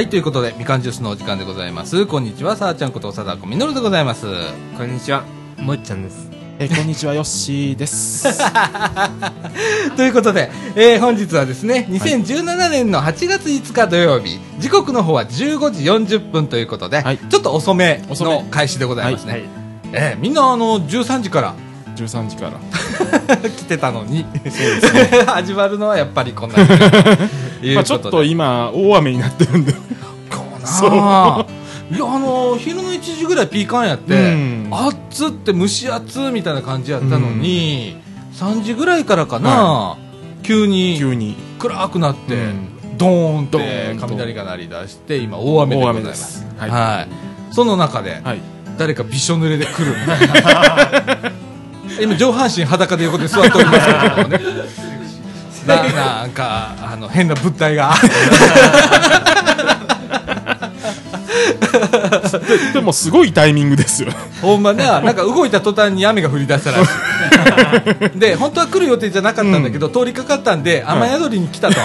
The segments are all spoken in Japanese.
はい、ということで、みかんジュースのお時間でございます。こんにちは、さあちゃんこと、さだこみのるでございます。こんにちは、もっちゃんです。えーこんにちは、ヨッシーです。ということで、えー本日はですね、2017年の8月5日土曜日、時刻の方は15時40分ということで、はいちょっと遅め遅めの開始でございますね。はい。えーみんなあの、13時から13時から。来てたのに、そうですね。始まるのはやっぱりこんなまあちょっこと今、大雨になってるんで。かなあ。いやあの昼の1時ぐらいピーカンやって、うん。暑って蒸し暑みたいな感じやったのに、3時ぐらいからかな、急に急に。暗くなって、うん。ドーンっドて雷が鳴り出して今大雨でございます。す。は、はい。いその中で、はい。誰かびしょ濡れで来る 今上半身裸で横で座っておりますけれどもね ななんかあの変な物体がで でも、すごいタイミングですよ。ほんまね、なんか動いた途端に雨が降り出したらしい。で、本当は来る予定じゃなかったんだけど、通りかかったんで、雨宿りに来たと。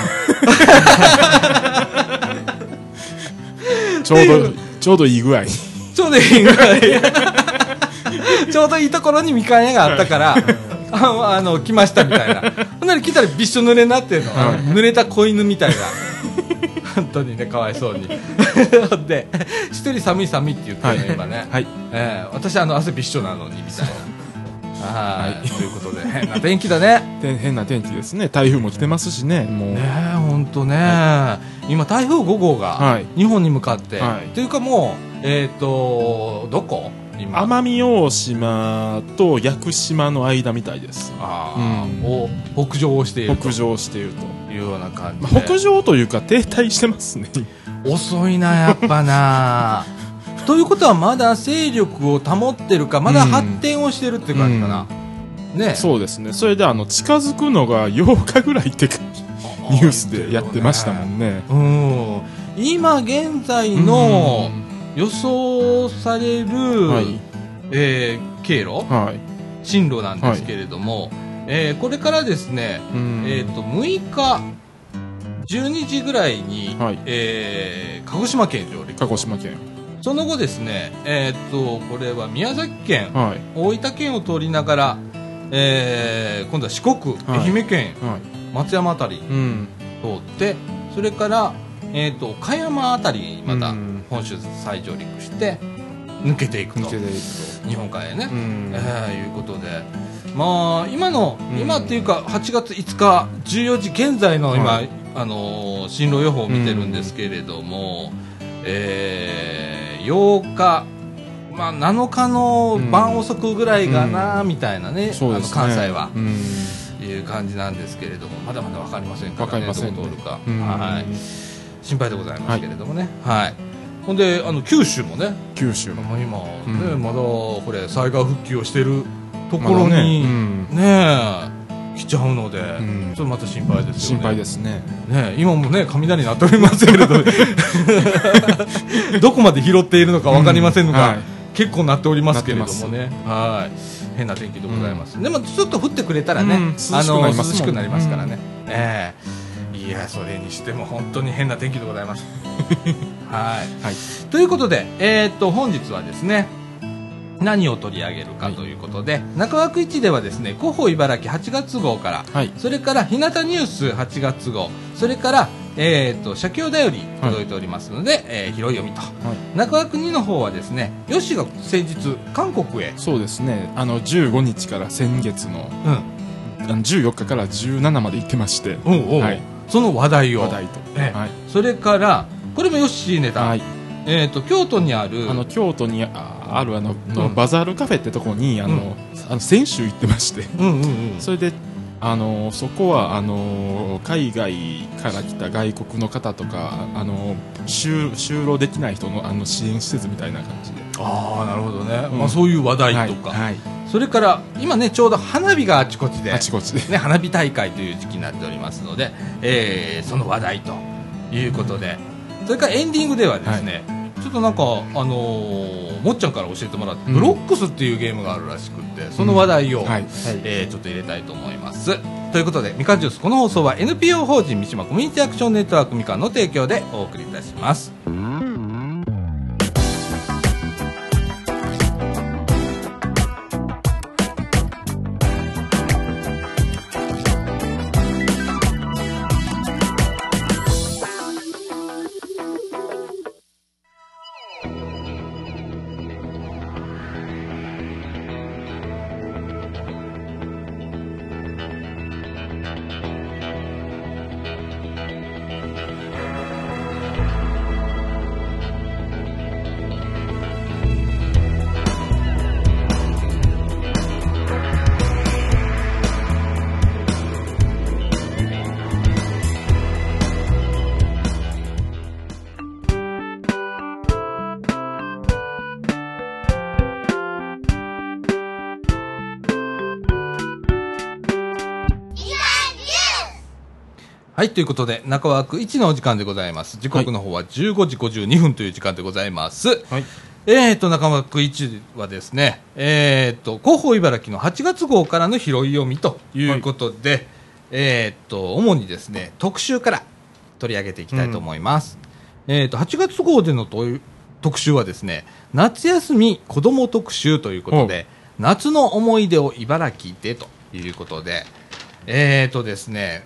ちょうど、ちょうどいい具合に。ちょうどいいぐらい。ちょうどいいところにみかん屋があったから、ああの、来ましたみたいな。ほんなら来たらびっしょ濡れになってんの。はい濡れた子犬みたいな。本当にね、かわいそうに。で、一人寒い寒いって言ってるね、今ね。はい。ええ私あの汗びっしょなのにみたいなはいはいということで変な天気だねて変な天気ですね。台風も来てますしね。もう。ねえ本当ね、今台風5号がはい日本に向かって、はいというかもうえっ、とどこ？今奄美大島と屋久島の間みたいです。あうん。ーを北上をしていると。北上していると。いうような感まじで、あ北上というか停滞してますね。遅いなやっぱな。ということはまだ勢力を保ってるかまだ発展をしてるって感じかな、ねそうですね。それであの、近づくのが8日ぐらいってかニュースでやってましたもんね。うん。今現在の予想される、はい。えー経路はい。進路なんですけれども、えーこれからですね、うんえー、と6日12時ぐらいに、はいえー鹿児島県上陸鹿児島県。その後ですね、えー、とこれは宮崎県、はい。大分県を通りながら、えー今度は四国、はい愛媛県はい。松山あたりうん。通ってそれから、えー、と岡山あたりにまたうん本州再上陸して抜けていくと。日本海へね、と。うん。えーいうことで。まあ今の、うん。今っていうか8月5日14時現在の今、はい。あのー進路予報を見てるんですけれども、えー8日まあ、7日の晩遅くぐらいかな、みたいなねそうですね。あの関西は、うん。いう感じなんですけれどもまだまだ分かりませんから、ね、わかりませんね。どこ通るか、うん。はい、心配でございますけれどもね、はいほんであの九州もね。九州。も。もう今、うん。ねまだこれ災害復旧をしてるところまだに、ねねえ来ちゃうので、ん。ちょっとまた心配ですよね。心配ですね。ねえ今もね雷鳴っておりますけれど どこまで拾っているのか分かりませんのが、うん。はい。結構鳴っておりますけれども鳴ねはい。変な天気でございます、でもちょっと降ってくれたらね、うん。あの涼しくなりますもん涼しくなりますからね、ええいやそれにしても本当に変な天気でございます。はい。はい。ということで、えー、っと本日はですね何を取り上げるかということで、中枠1ではですね広報茨城8月号から、はい。それから日向ニュース8月号それから、えー、っと写経だより届いておりますので、えー広い読みと、中枠2の方はですねよしが先日韓国へ、そうですね。あの、15日から先月の、うん、あの14日から17まで行ってまして、おうおう。はいその話題を。話題と。ええ。はい。それからこれもヨッシーネタ、はい。えー、っと京都にあるあの、京都にああるあの、のうん。バザールカフェってとこに、あの、うん。あの先週行ってまして、うんうんうん。それで、あのそこはあの海外から来た外国の方とかあの就就労できない人のあの支援施設みたいな感じでああなるほどね、うん。まあ、そういう話題とか、はいはい。それから今ねちょうど花火があちこちであちこちで。ね、花火大会という時期になっておりますので、えーその話題ということで。それからエンディングではですね、ちょっとなんか、あのーもっちゃんから教えてもらって、うん。ブロックスっていうゲームがあるらしくってその話題を、はい。えーちょっと入れたいと思います。ということでみかんジュースこの放送は NPO 法人三島コミュニティアクションネットワークみかんの提供でお送りいたしますはい、ということで、中枠1のお時間でございます。時刻の方は15時52分という時間でございます。はい。えーと、中枠1はですね、えーと、広報茨城の8月号からの拾い読みということで、えーと、主にですね、特集から取り上げていきたいと思います。えーと、8月号でのと特集はですね、夏休み子供特集ということで、夏の思い出を茨城でということで、えーとですね、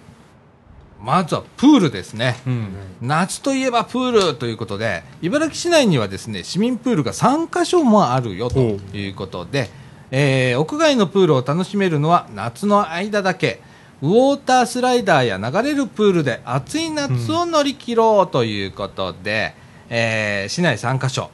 まずはプールですね。うん。夏といえばプールということで、茨城市内にはですね、市民プールが3カ所もあるよということで、えー屋外のプールを楽しめるのは夏の間だけ、ウォータースライダーや流れるプールで暑い夏を乗り切ろうということで、えー市内3カ所、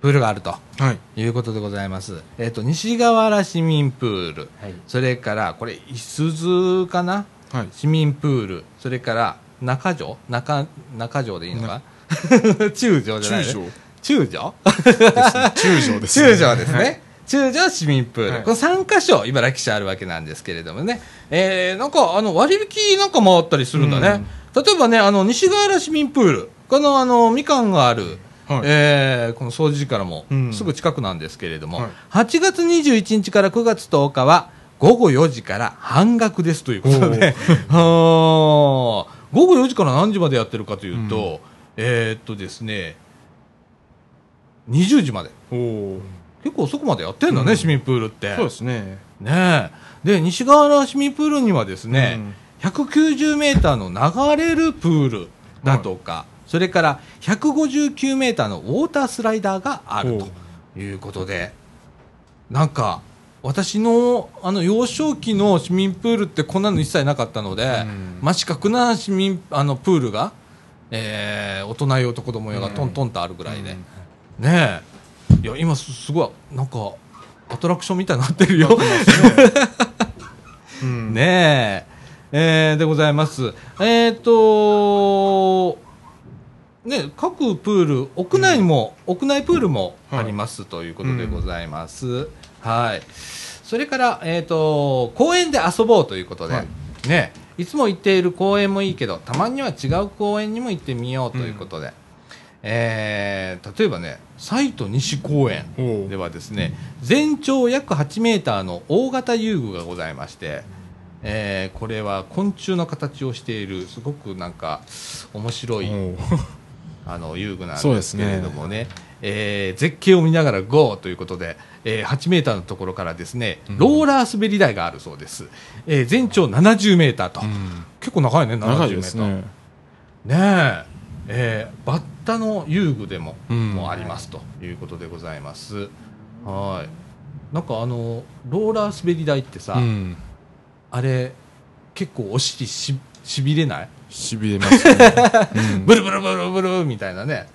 プールがあるとはい。いうことでございます。えっ、と、西河原市民プール、はい。それから、これ、いすずかな？はい。市民プール、それから中条？中中条でいいのか？中条じゃない中条。中条？ですね。中条ですね。中条ですね。中条市民プール、はい。この3カ所、茨城市あるわけなんですけれどもね、えー、なんかあの割引なんかもあったりするんだね、例えばね、あの西河原市民プール、このあのみかんがある、はい。えーこの掃除時からもうん。すぐ近くなんですけれども、はい。8月21日から9月10日は午後4時から半額ですということで、午後4時から何時までやってるかというと、えーっとですね、20時まで。結構遅くまでやってんだね、うん。市民プールって。そうですね。ねえ。で、西側原市民プールにはですね、190メーターの流れるプールだとか、それから159メーターのウォータースライダーがあるということで、なんか、私のあの幼少期の市民プールってこんなの一切なかったので、うん。真四角な市民あのプールが、えー大人用と子供用がトントンとあるぐらいで、ねえ。いや今すすごいなんかアトラクションみたいになってるよ。うん。ねえ。えーでございます。えっ、とね各プール屋内にも、屋内プールもありますということでございます、はいそれから、えー、と公園で遊ぼうということで、はい。ねいつも行っている公園もいいけどたまには違う公園にも行ってみようということで、えー例えばね西都西公園おではですね全長約8メーターの大型遊具がございまして、えーこれは昆虫の形をしているすごくなんか面白いおあの遊具なんですけれどもねえー絶景を見ながら GO ということで、えー8メーターのところからですねうん。ローラー滑り台があるそうです、えー全長70メーターと、うん。結構長いね70メーター。ですね。ねえ。えーバッタの遊具でも,、うん。もありますと。いうことでございます。はい。なんかあのローラー滑り台ってさ、うん。あれ結構お尻ししびれない、しびれますね。うん。ブルブルブルブルみたいなね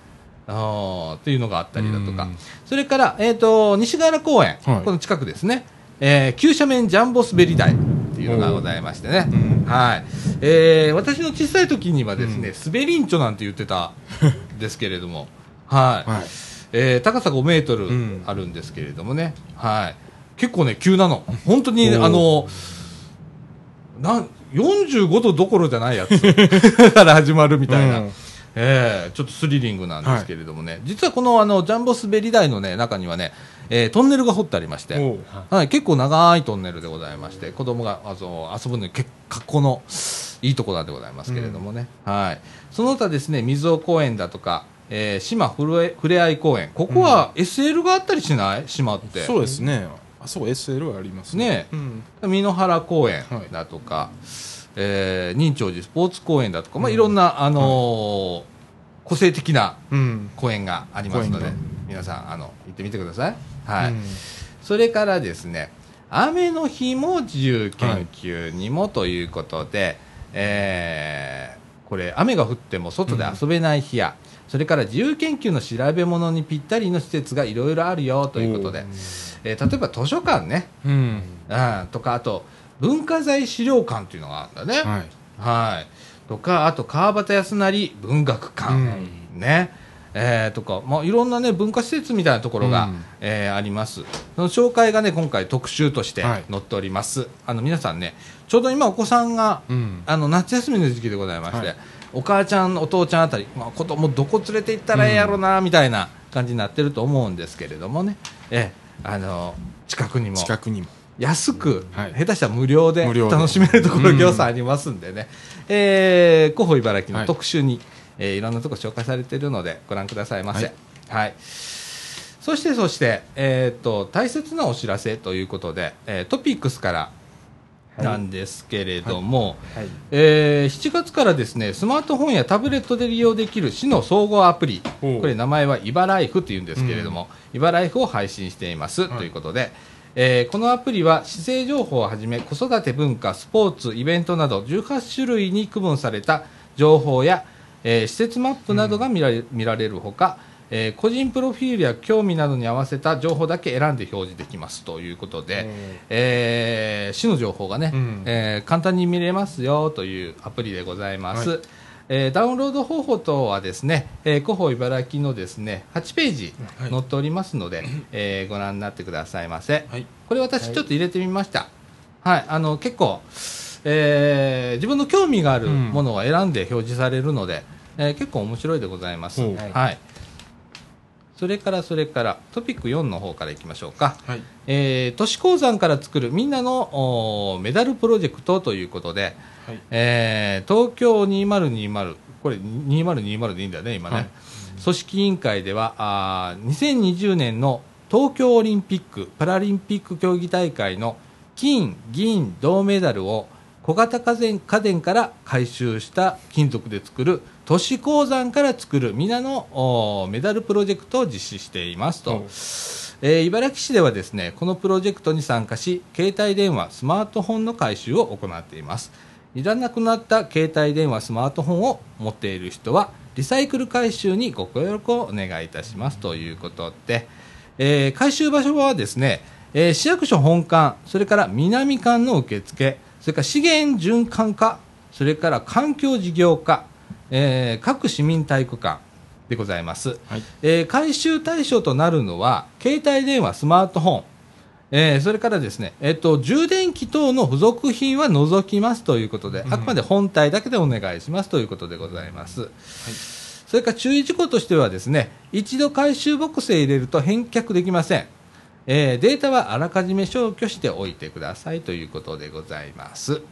あーっていうのがあったりだとか、うん。それから、えー、と西河原公園、はい。この近くですね、えー急斜面ジャンボ滑り台っていうのがございましてね、うん。はい。えー私の小さい時にはですね、滑りんちょなんて言ってたん ですけれども、はい。はい。えー高さ5メートルうん。あるんですけれどもね、はい、結構ね、急なの、本当にあのなん45度どころじゃないやつ から始まるみたいな、うんえーちょっとスリリングなんですけれどもね、実はこのあのジャンボ滑り台の、ね、中にはね、えートンネルが掘ってありまして、はい、結構長いトンネルでございまして、子供があの遊ぶのに結格好のいいところでございますけれどもね、はい、その他ですね、水尾公園だとか、えー島ふれふれあい公園、ここは SL があったりしない？島って。そうですね。あそこ SL はありますね。うん。美濃原公園はい。だとか、えー仁長寺スポーツ公園だとか、まあ、いろんな、あのー個性的なうん。公園がありますので皆さんあの行ってみてください、はい。うん。それからですね雨の日も自由研究にもということで、えーこれ雨が降っても外で遊べない日や、それから自由研究の調べ物にぴったりの施設がいろいろあるよということで、えー例えば図書館ね、うん。うん、とかあと文化財資料館っていうのがあるんだね、はい。はい、とかあと川端康成文学館、うん。ね。えーとか、まあ、いろんなね文化施設みたいなところが、うん。えーあります。その紹介がね今回特集としてはい。載っております、あの皆さんねちょうど今お子さんがうん。あの夏休みの時期でございまして、はい。お母ちゃん、お父ちゃんあたり、まあ、子供どこ連れて行ったらええやろな、みたいな感じになってると思うんですけれどもね、ええあの近くにも。近くにも安く、はい。下手したら無料で楽しめるところうんぎょうさんありますんでね、えー、広報茨城のはい。特集に、えーいろんなところ紹介されているのでご覧くださいませ。ははい。いそしてそして、えー、と大切なお知らせということで、えートピックスからなんですけれども、はい。えー7月からですねスマートフォンやタブレットで利用できる市の総合アプリこれ名前はイバライフというんですけれども、イバライフを配信しています、ということで、えーこのアプリは市政情報をはじめ子育て文化スポーツイベントなど18種類に区分された情報や、えー施設マップなどが見られ,、見られるほか、えー個人プロフィールや興味などに合わせた情報だけ選んで表示できます。ということで、えー市の情報がね、うん。えー簡単に見れますよというアプリでございます。はいえーダウンロード方法とはですね、えー広報茨城のですね8ページはい載っておりますので、えーご覧になってくださいませ。はいこれ私ちょっと入れてみました。はい、あの結構、えー自分の興味があるうんものを選んで表示されるので、えー結構面白いでございます。はい。それからそれからトピック4の方からいきましょうか。はい。えー都市鉱山から作るみんなのメダルプロジェクトということで、はい。えー東京2020これ2020でいいんだね今ね、はい。組織委員会ではあー2020年の東京オリンピック・パラリンピック競技大会の金、銀、銅メダルを小型家電家電から回収した金属で作る都市鉱山から作る皆のメダルプロジェクトを実施していますと。えー茨城市ではですねこのプロジェクトに参加し携帯電話スマートフォンの回収を行っています。いらなくなった携帯電話スマートフォンを持っている人はリサイクル回収にご協力をお願いいたします。ということで、えー回収場所はですね、えー市役所本館それから南館の受付それから資源循環課それから環境事業課、えー各市民体育館でございます、はい。えー回収対象となるのは携帯電話、スマートフォン、えーそれからですね、えっと充電器等の付属品は除きますということで、うん。あくまで本体だけでお願いしますということでございます。それから注意事項としてはですね一度回収ボックスへ入れると返却できません、えーデータはあらかじめ消去しておいてくださいということでございます。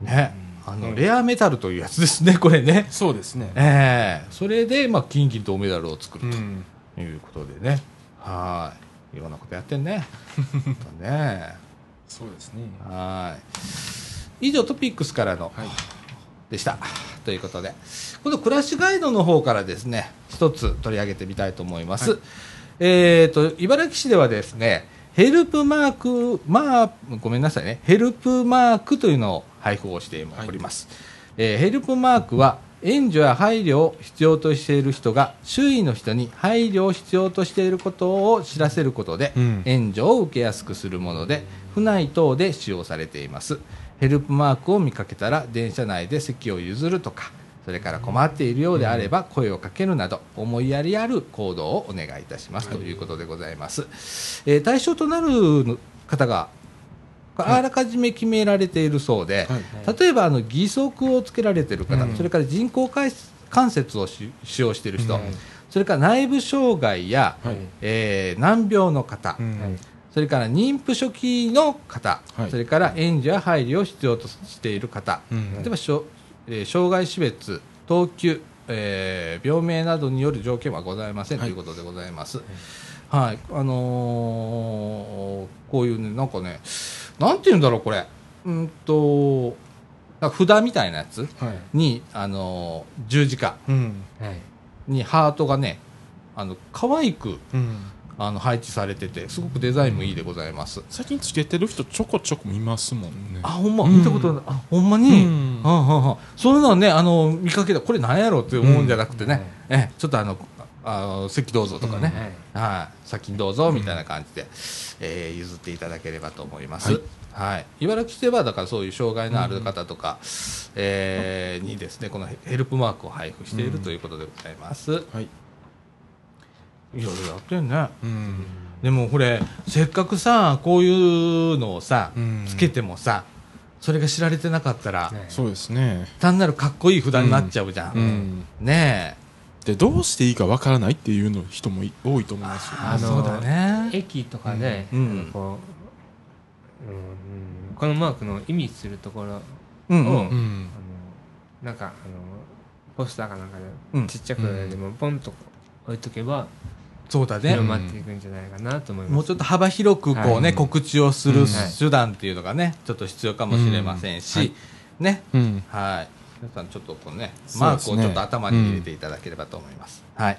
ね、あのレアメタルというやつですね、これね。そうですね。ええ。それで、まあ、金銀銅メダルを作るうん。ということでね、はい、いろんなことやってんね。ね、そうですね。はい。以上トピックスからのはい。でした。ということで、この暮らしガイドの方からですね、一つ取り上げてみたいと思います。はい。えっ、と、茨城市ではですね、ヘルプマーク、まあ、ごめんなさいね、ヘルプマークというのを配布をしております。えーヘルプマークは、援助や配慮を必要としている人が周囲の人に配慮を必要としていることを知らせることで、うん。援助を受けやすくするもので府内等で使用されています。ヘルプマークを見かけたら電車内で席を譲るとかそれから困っているようであれば声をかけるなど思いやりある行動をお願いいたします。ということでございます、えー対象となる方があらかじめ決められているそうで、はい。例えばあの義足をつけられている方、うん。それから人工関関節をし使用している人、うん。それから内部障害や、はい。えー難病の方、それから妊婦初期の方、はい。それから援助や配慮を必要としている方、うん。例えばしょ、えー障害種別、等級、えー病名などによる条件はございません、はい。ということでございます。はい、あのーこういうね、なんかね、なんていうんだろう、これ、うんと、札みたいなやつはい。に、あのー十字架。にハートがね、あの可愛くうん。あの配置されてて、すごくデザインもいいでございます。最近つけてる人ちょこちょこ見ますもんね。あ、ほんま、うん。見たことない。あ、ほんまに？ううん。ん、うん、うん。そういうのはね、あの、見かけた、これなんやろって思うんじゃなくてね、え、ちょっとあの、あの席どうぞとかね、はい、先にどうぞみたいな感じで、えー譲っていただければと思います。はい、茨城市ではだからそういう障害のある方とか、えーにですねこのヘルプマークを配布しているということでございます。はい。いろいろやってんね。うん。でもこれせっかくさこういうのをさ、うん。つけてもさそれが知られてなかったら、ねそうですね。単なるかっこいい札になっちゃうじゃん、うん。ねえでどうしていいかわからないっていうの人もい多いと思いますよ。ああのそうだね。駅とかで、うん。こう、うんうんこのマークの意味するところ、うんううんうん。んあのなんかあのポスターかなんかうん。でちっちゃくでもポンと置いとけばそうだね。広まっていくんじゃないかなと思います。もうちょっと幅広くこうね、はい。告知をするうん。手段っていうのがねちょっと必要かもしれませんし、うん。はい。ね。うん。はい皆さんちょっとこうねマークをちょっと頭に入れていただければと思います、はい。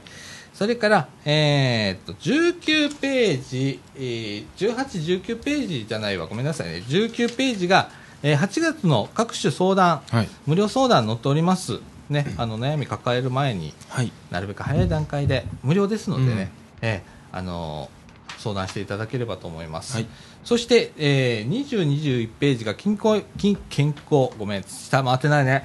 それから、えーっと19ページ、えー、18、19ページじゃないわ。ごめんなさいね。19ページが、えー8月の各種相談はい。無料相談載っております。ねあの悩み抱える前にはい。なるべく早い段階で無料ですのでね、うん。ええあのー相談していただければと思います、はいそして、えー、20、21ページが健康健健康ごめん下回ってないね。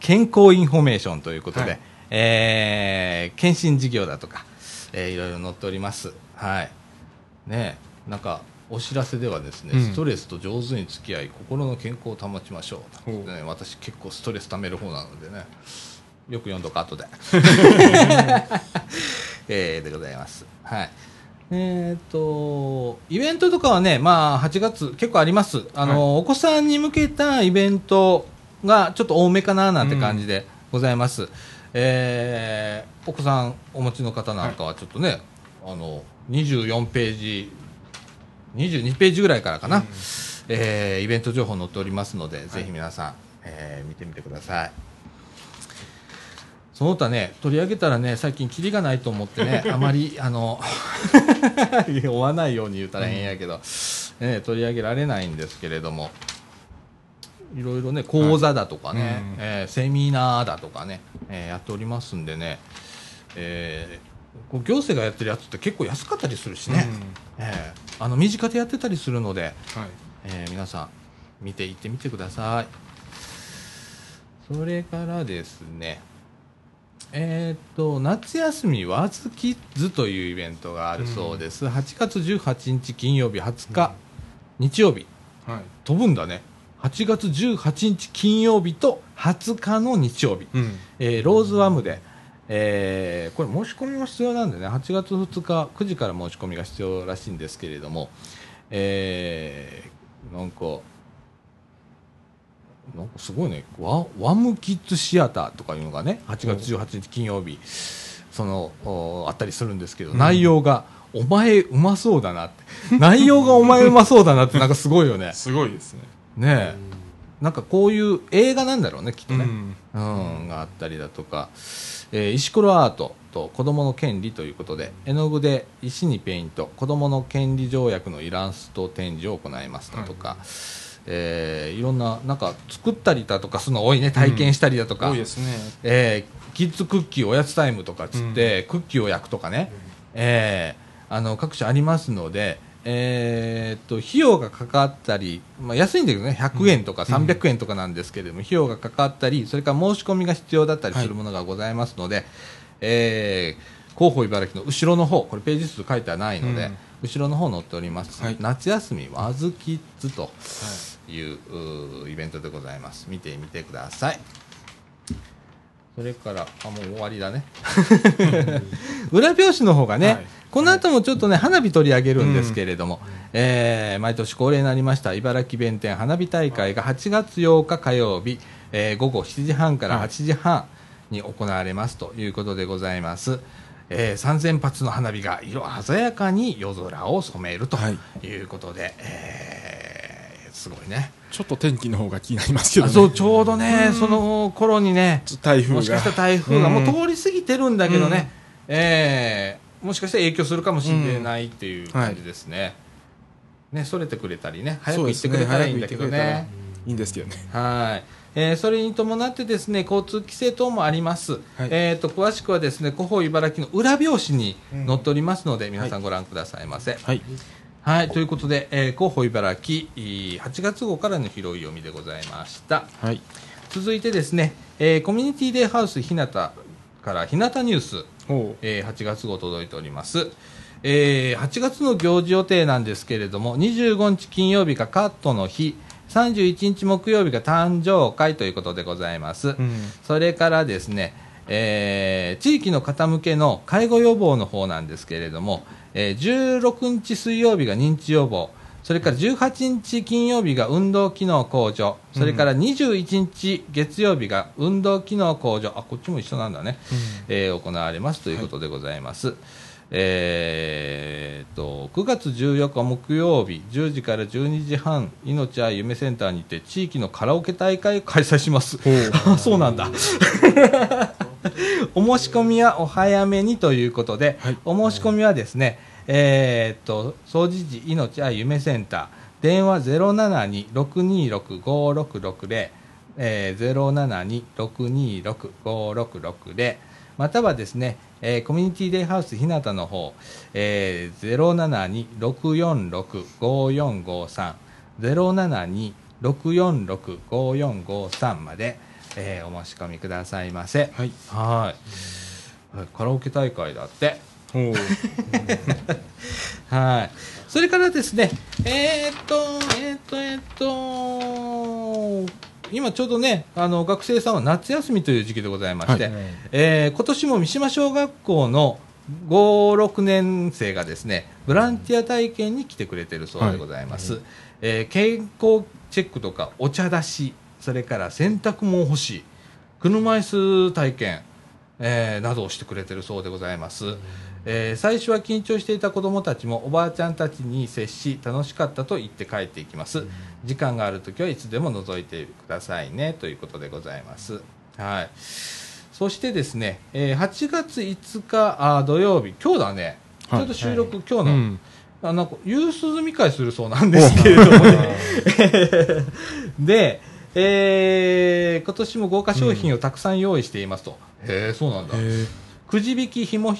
健康インフォメーションということで、はい。えー検診事業だとか、えーいろいろ載っております。はい。ねえなんかお知らせではですね、うん。ストレスと上手に付き合い心の健康を保ちましょう。ね、私結構ストレス溜める方なのでねよく読んどく後で。えーでございます。はいえっ、とイベントとかはねまあ8月結構あります。あの、お子さんに向けたイベントがちょっと多めかななんて感じでございます、えーお子さんお持ちの方なんかはちょっとね、あの24ページ22ページぐらいからかな、えーイベント情報載っておりますので、ぜひ皆さん、えー見てみてくださいその他ね取り上げたらね最近キリがないと思ってね あまりあの 追わないように言うたら変やけど、ね、取り上げられないんですけれどもいろいろね講座だとかね、はいうん。えーセミナーだとかね、えーやっておりますんでね、えーこう行政がやってるやつって結構安かったりするしね、えーあの身近でやってたりするので、はい。えー皆さん見ていってみてください。それからですねえーっと夏休みワズキッズというイベントがあるそうです、8月18日金曜日20日、日曜日。はい。飛ぶんだね。8月18日金曜日と20日の日曜日、うん。えーローズワムで、えーこれ申し込みも必要なんでね。8月2日9時から申し込みが必要らしいんですけれども、えーなんかなんかすごいね。ワワムキッズシアターとかいうのがね8月18日金曜日そのおあったりするんですけど、うん。内容がお前うまそうだなって。内容がお前うまそうだなってなんかすごいよね。すごいですね。ねえ。なんかこういう映画なんだろうねきっとね、うん。うん、があったりだとか、えー石ころアートと子どもの権利ということで絵の具で石にペイント子どもの権利条約のイラスト展示を行いますだとか、えーいろんななんか作ったりだとかするの多いね。体験したりだとか、多いですね。えーキッズクッキーおやつタイムとかっつって、クッキーを焼くとかね、えーあの各種ありますので、えーっと費用がかかったり、まあ、安いんだけどね。100円とか300円とかなんですけれども、費用がかかったりそれから申し込みが必要だったりするものがございますので、えー広報茨城の後ろの方これページ数書いてはないので、うん。後ろの方載っております、はい。夏休みわずキッズと。いう,、うーイベントでございます。見てみてください。それからあもう終わりだね。裏表紙の方がね、はい。この後もちょっとね花火取り上げるんですけれども、えー毎年恒例になりました茨城弁天花火大会が8月8日火曜日、えー午後7時半から8時半に行われますということでございます、えー3000発の花火が色鮮やかに夜空を染めるとはい。いうことで、えーすごいね。ちょっと天気の方が気になりますけどね。あそうちょうどねその頃にね台風が。もしかしたら台風がもううん通り過ぎてるんだけどね、えーもしかしたら影響するかもしれないっていう感じですね、ねそれてくれたりね早く行ってくれたらいいんだけどね。早ねいいんですけどね。はい、えーそれに伴ってですね交通規制等もあります、はい。えー、と詳しくはですね広報茨城の裏表紙に載っておりますので、皆さんご覧くださいませ、はいはい、ということで、えー広報茨城いい8月号からの拾い読みでございましたはい続いてですね、えーコミュニティデイハウス日向から日向ニュース、ほえー8月号届いております。えー8月の行事予定なんですけれども、25日金曜日がカットの日、31日木曜日が誕生会ということでございます。う。うん。それからですね、えー地域の方向けの介護予防の方なんですけれども、えー16日水曜日が認知予防、それから18日金曜日が運動機能向上、それから21日月曜日が運動機能向上、あ、こっちも一緒なんだね。えー行われます。ということでございます。えーっと9月14日木曜日10時から12時半命は夢センターにて地域のカラオケ大会を開催します。あ そうなんだ お申し込みはお早めにということで、はい。お申し込みはですねえーっと総持寺命は夢センター電話072-626-5660えー、072-626-5660またはですね、えーコミュニティデイハウス日向の方、えー、072-646-5453 072-646-5453まで、えーお申し込みくださいませはい。はいはいカラオケ大会だって。はい。それからですね、えーっと、えーっと、えーっと、今ちょうどね、あの、学生さんは夏休みという時期でございまして、はいえー今年も三島小学校の5、6年生がですね、ボランティア体験に来てくれてるそうでございます。えー健康チェックとかお茶出し、それから洗濯物干し、車椅子体験、えーなどをしてくれてるそうでございます。えー最初は緊張していた子どもたちもおばあちゃんたちに接し楽しかったと言って帰っていきます、時間がある時はいつでも覗いてくださいねということでございます。はい。そしてですね、えー8月5日あー土曜日。今日だね、はい。ちょうど収録、今日の、うん。あなんか夕涼み会するそうなんですけれどもね。で、えー今年も豪華商品をたくさん用意していますと、へえそうなんだ。くじ引き、紐引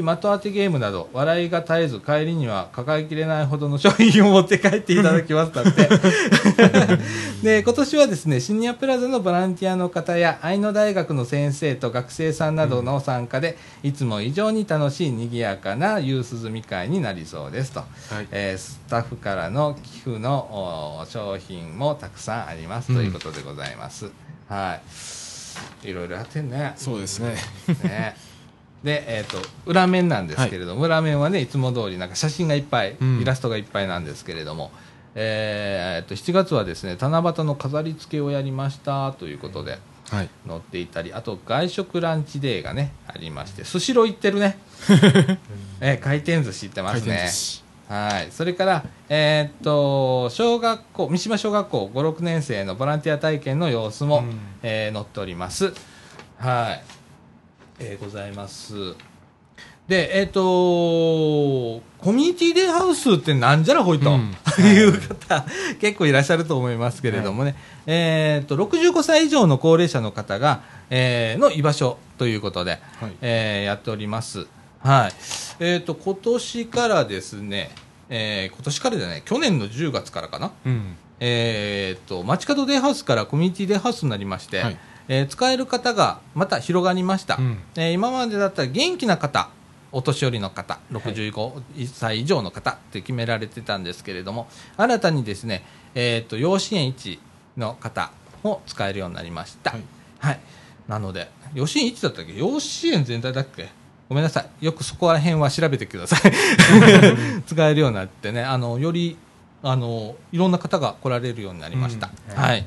き、的当てゲームなど、笑いが絶えず、帰りには抱えきれないほどの商品を持って帰っていただきますだって。で、今年はですね、シニアプラザのボランティアの方や、愛の大学の先生と学生さんなどの参加で、いつも以上に楽しい賑やかな夕涼み会になりそうですと。はい。えースタッフからの寄付のお商品もたくさんあります、ということでございます。はい。いろいろやってんね。そうですね。ね、で、えー、と裏面なんですけれども、裏面はねいつも通りなんか写真がいっぱい、うんイラストがいっぱいなんですけれども、えーえーと7月はですね七夕の飾り付けをやりましたということではい。載っていたりあと外食ランチデーがねありましてスシロー行ってるね、えー回転寿司行ってますね。はい、それから、えーっと小学校三島小学校5、6年生のボランティア体験の様子も、うんえー載っております。はい、えーございます。で、えーっとコミュニティデイハウスってなんじゃらほいと、うん いう方、結構いらっしゃると思いますけれどもね、えーっと65歳以上の高齢者の方が、えーの居場所ということで、はい。えーやっております。はい。えっ、と、今年からですね、えー今年からじゃない、去年の10月からかな。うん。えっ、と、街角デイハウスからコミュニティデイハウスになりまして、はいえー使える方がまた広がりました。うんえー今までだったら元気な方、お年寄りの方、65歳以上の方って決められてたんですけれども、新たにですね、えっ、と、養子縁1の方も使えるようになりました。はいはい。なので、養子縁1だったっけ？養子縁全体だっけ？ごめんなさい。よくそこら辺は調べてください。使えるようになってね、あの、より、あの、いろんな方が来られるようになりました。うんはい。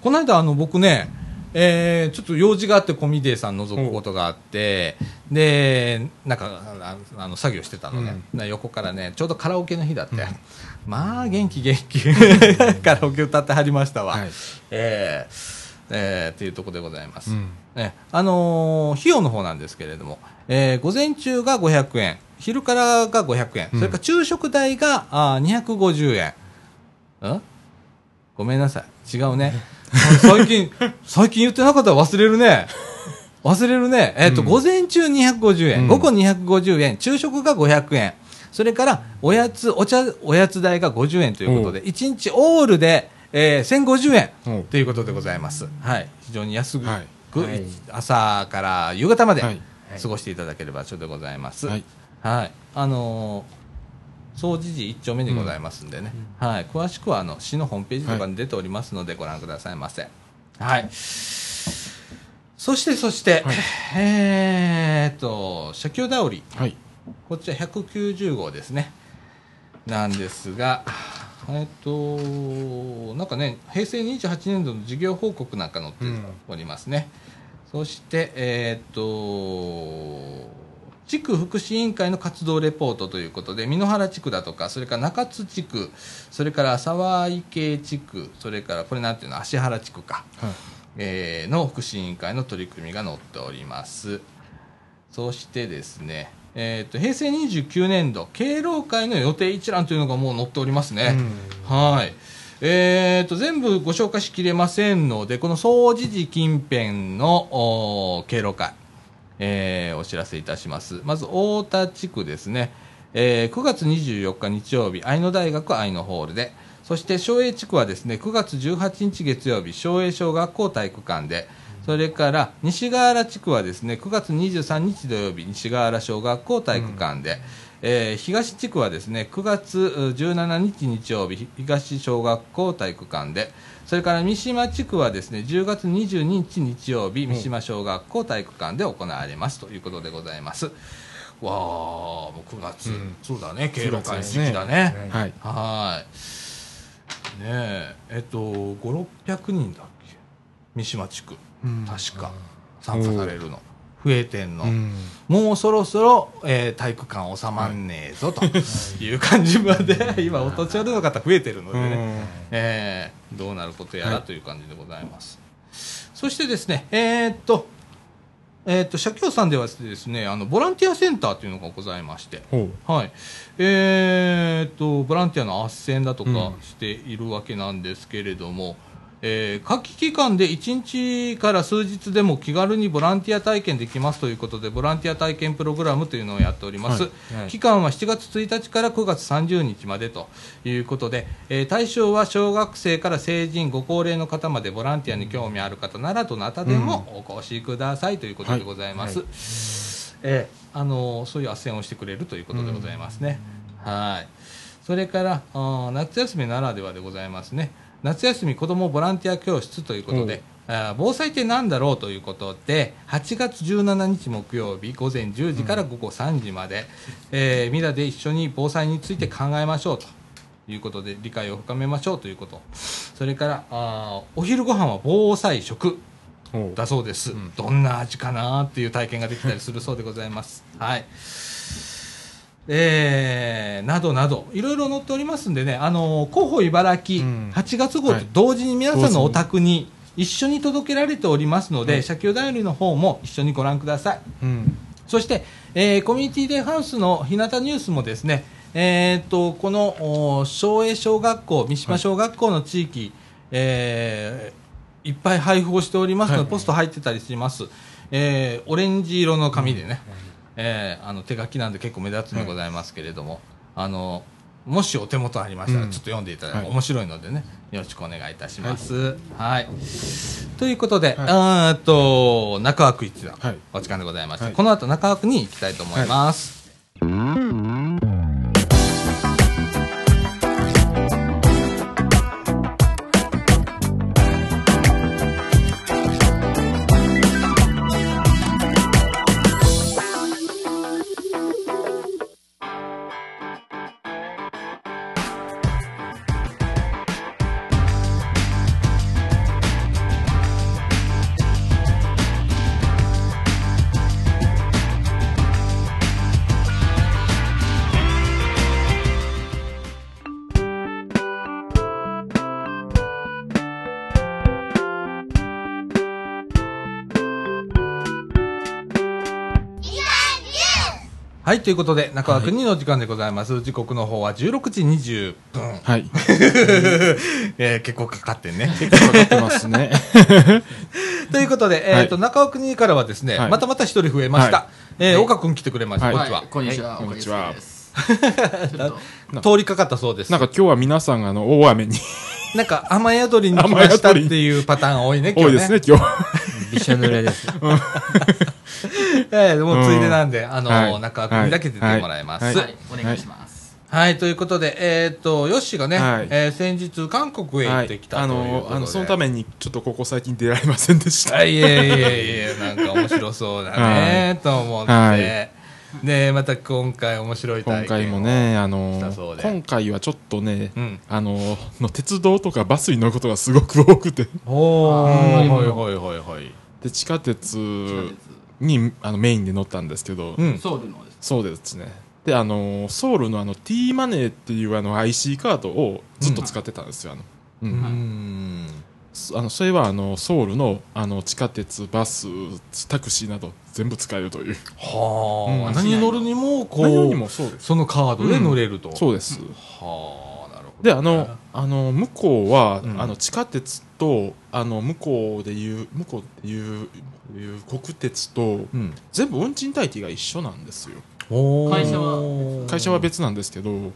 この間、あの、僕ね、えーちょっと用事があってコミデイさん覗くことがあって、で、なんか、ああの、作業してたのね、な横からね、ちょうどカラオケの日だって、まあ、元気元気、カラオケ歌ってはりましたわ。はい。えーえーっていうところでございます。うん。ねあのー費用の方なんですけれども、えー午前中が500円、昼からが500円、うんそれから昼食代があー250円。ん？ごめんなさい。違うね。あ最近、最近言ってなかったら忘れるね。忘れるね。えっ、と、うん午前中250円、うん午後250円、昼食が500円、それからおやつ、お茶、おやつ代が50円ということで、1日オールで、えー1050円ということでございます。はい。非常に安く、はい朝から夕方まではい過ごしていただければ場所でございます。はい。はい、あのー、総持寺一丁目にございますんでね、はい、詳しくはあの市のホームページとかに出ておりますのでご覧くださいませ。はい。そしてそして、はい。えーっと社協だおり。はい。こちら190号ですね。なんですがえーっとなんかね平成28年度の事業報告なんか載っておりますね、そしてえーっと地区福祉委員会の活動レポートということで美濃原地区だとかそれから中津地区それから沢池地区それからこれなんていうの芦原地区か、はい。えーの福祉委員会の取り組みが載っております。そしてですね、えー、と平成29年度敬老会の予定一覧というのがもう載っておりますね、はいえー、と全部ご紹介しきれませんのでこの総持寺近辺のおー敬老会、えーお知らせいたします。まず太田地区ですね、えー9月24日日曜日愛野大学愛野ホールでそして昭栄地区はですね9月18日月曜日昭栄小学校体育館でそれから西河原地区はですね9月23日土曜日西河原小学校体育館で、えー東地区はですね9月う17日日曜日東小学校体育館でそれから三島地区はですね10月22日日曜日三島小学校体育館で行われますということでございます。わあもう9月、うんそうだね敬老会の時9期だね。はいはい。ねえ、えっと、5、600人だっけ？三島地区。確か。参加されるの。増えてんの。うん。もうそろそろ、えー体育館収まんねえぞと。い。う感じまで、今、お年寄りの方増えてるのでね、えーどうなることやらはいという感じでございます。そしてですね、えーっと、えーっと、社協さんではですね、あの、ボランティアセンターというのがございまして、はい。えーっと、ボランティアの斡旋だとかうん。しているわけなんですけれども、えー夏季期間で1日から数日でも気軽にボランティア体験できますということで、ボランティア体験プログラムというのをやっております。はいはい期間は7月1日から9月30日までということで、えー対象は小学生から成人、ご高齢の方までボランティアに興味ある方ならどなたでもお越しくださいということでございます。はいえーあのそういう斡旋をしてくれるということでございますね。はい。それからあー夏休みならではでございますね。夏休み子どもボランティア教室ということで、あー防災って何だろうということで8月17日木曜日午前10時から午後3時まで、えーみんなで一緒に防災について考えましょうということで理解を深めましょうということ。それからあーお昼ご飯は防災食だそうです、どんな味かなっていう体験ができたりするそうでございます。はいえー、などなど。いろいろ載っておりますんでねあの広報茨城、うん。8月号とはい。同時に皆さんのお宅に一緒に届けられておりますので、はい。社協だよりの方も一緒にご覧ください。うん。そして、えーコミュニティデイハウスの日向ニュースもですね、えーっとこのお昭栄小学校、三島小学校の地域、えーいっぱい配布をしておりますので、はい。ポスト入ってたりします、えーオレンジ色の紙でね、えーあの手書きなんで結構目立つのございますけれども、あのもしお手元ありましたら、うん。ちょっと読んでいただいて、はい。面白いのでね、よろしくお願いいたします。はい。ということで、はい。あーっと、中枠一段、はい。お時間でございまして、はい。この後中枠に行きたいと思います。はい、ということで、中枠2の時間でございます。時刻の方は16時20分。はい えー結構かかってんね。結構かかってますね ということで、えっ、と、中枠2からはですね、はいまたまた一人増えました。はいえー岡君来てくれました。はいこんにちは。こんにちは。はいこんにちは通りかかったそうです。なんか今日は皆さんがあの大雨になんか雨宿りに来ましたっていうパターン多いね、今日ね。多いですね今日びしょ濡れです。ええもうついでなんで、あの、はい中川君にだけ出てもらいます。ははいい、はい、お願いします。ということで、えっ、と、ヨッシーがね、はいえー先日韓国へ行ってきたあということで、のあのそのためにちょっとここ最近出られませんでした。はい、いえいえいえ、なんか面白そうだね、と思って。はいで、また今回面白い今回も。ね、あの今回はちょっとね、うん。あのの鉄道とかバスに乗ることがすごく多くて、おー、うんはいはいはいはい。で地下鉄地にあのメインで乗ったんですけど、うん。ソウルのです。そうですね。で、あのソウルのあの T マネーっていうあの IC カードをずっと使ってたんですよ。あのうんあのそれはあのソウルのあの地下鉄、バス、タクシーなど全部使えるという。はあ、うん何に乗るにも、こう、何にもそう。そのカードで乗れると。そうです。はあ、なるほど、であのあの向こうは、うんあの地下鉄とあの向こうでいう向こうでいういう国鉄とうん。全部運賃体系が一緒なんですよ。会社は会社は別なんですけど、はい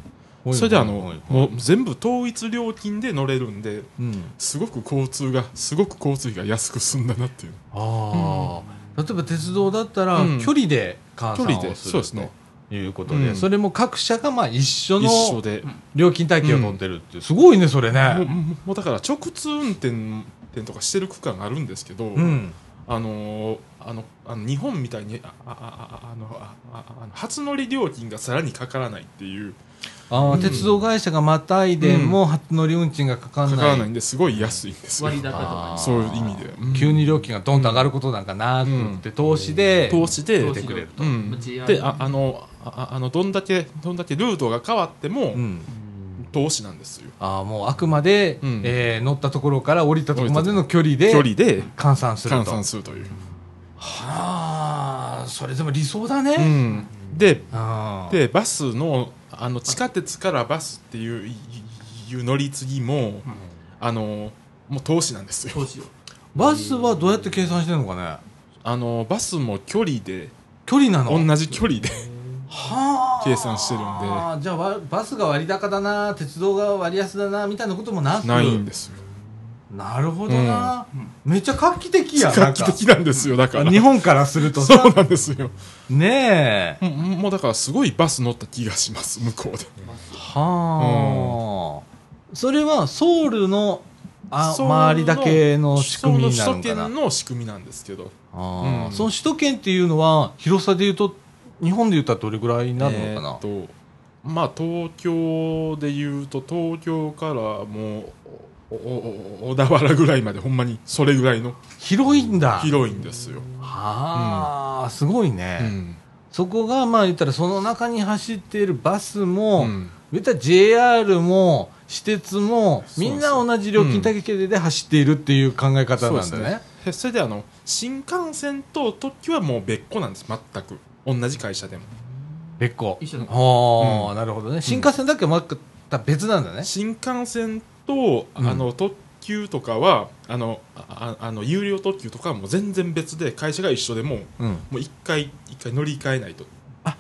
それであの、もう全部統一料金で乗れるんでうん。すごく交通がすごく交通費が安く済んだなっていう。ああ、例えば鉄道だったら、うん。距離で換算距離でをするそうですね。ということで、うん。それも各社がまあ一緒一緒ので、料金体系を取ってるっていう、すごいね、それね。もうだから直通運転とかしてる区間があるんですけど、うん。あのーあのあの日本みたいにあああああのあああの初乗り料金がさらにかからないっていう。ああ、うん。鉄道会社がまたいでも初乗り運賃がかかんない。かからないんですごい安いんですよ。割高とか。そういう意味で、うん。急に料金がドンと上がることなんかなくって、投資で投資で。出てくれると。うん、JR でああのああのどんだけどんだけルートが変わっても、うん。投資なんですよ。ああ、もうあくまで、うん。えー乗ったところから降りたところまでの距離で距離で換算すると。換算するという、はあ、それでも理想だうね。ん、ででバスのあの地下鉄からバスっていういいう乗り継ぎも、あのもう投資なんですよ。投資を。バスはどうやって計算してるのかね。あのバスも距離で距離なの？同じ距離で。はあ計算してるんで。じゃあわバスが割高だな鉄道が割安だなみたいなこともなく。ないんですよ。なるほどな、めっちゃ画期的や画期的なんですよだから。日本からするとさ。そうなんですよ。ねえ。もうだからすごいバス乗った気がします向こうで。はあ、それはソウルのあ周りだけの仕組みにな首都圏の仕組みなんですけど。あー。うん。その首都圏っていうのは広さでいうと日本で言ったらどれぐらいになるのかな、えーまあ東京でいうと東京からもうおおお小田原ぐらいまでほんまにそれぐらいの広いんだ。広いんですよ、はあ、すごいね、うん。そこがまあ言ったらその中に走っているバスも、うん。言ったら JR も私鉄もそうそう。みんな同じ料金体系で走っているっていう考え方なんだね。へそれであの新幹線と特急はもう別個なんです全く同じ会社でも。別個。一緒だはあ、うん。なるほどね。新幹線だけまた別なんだね。新幹線と、うん。あの特急とかはあのああの有料特急とかはもう全然別で会社が一緒でもうん。もう一回一回乗り換えないと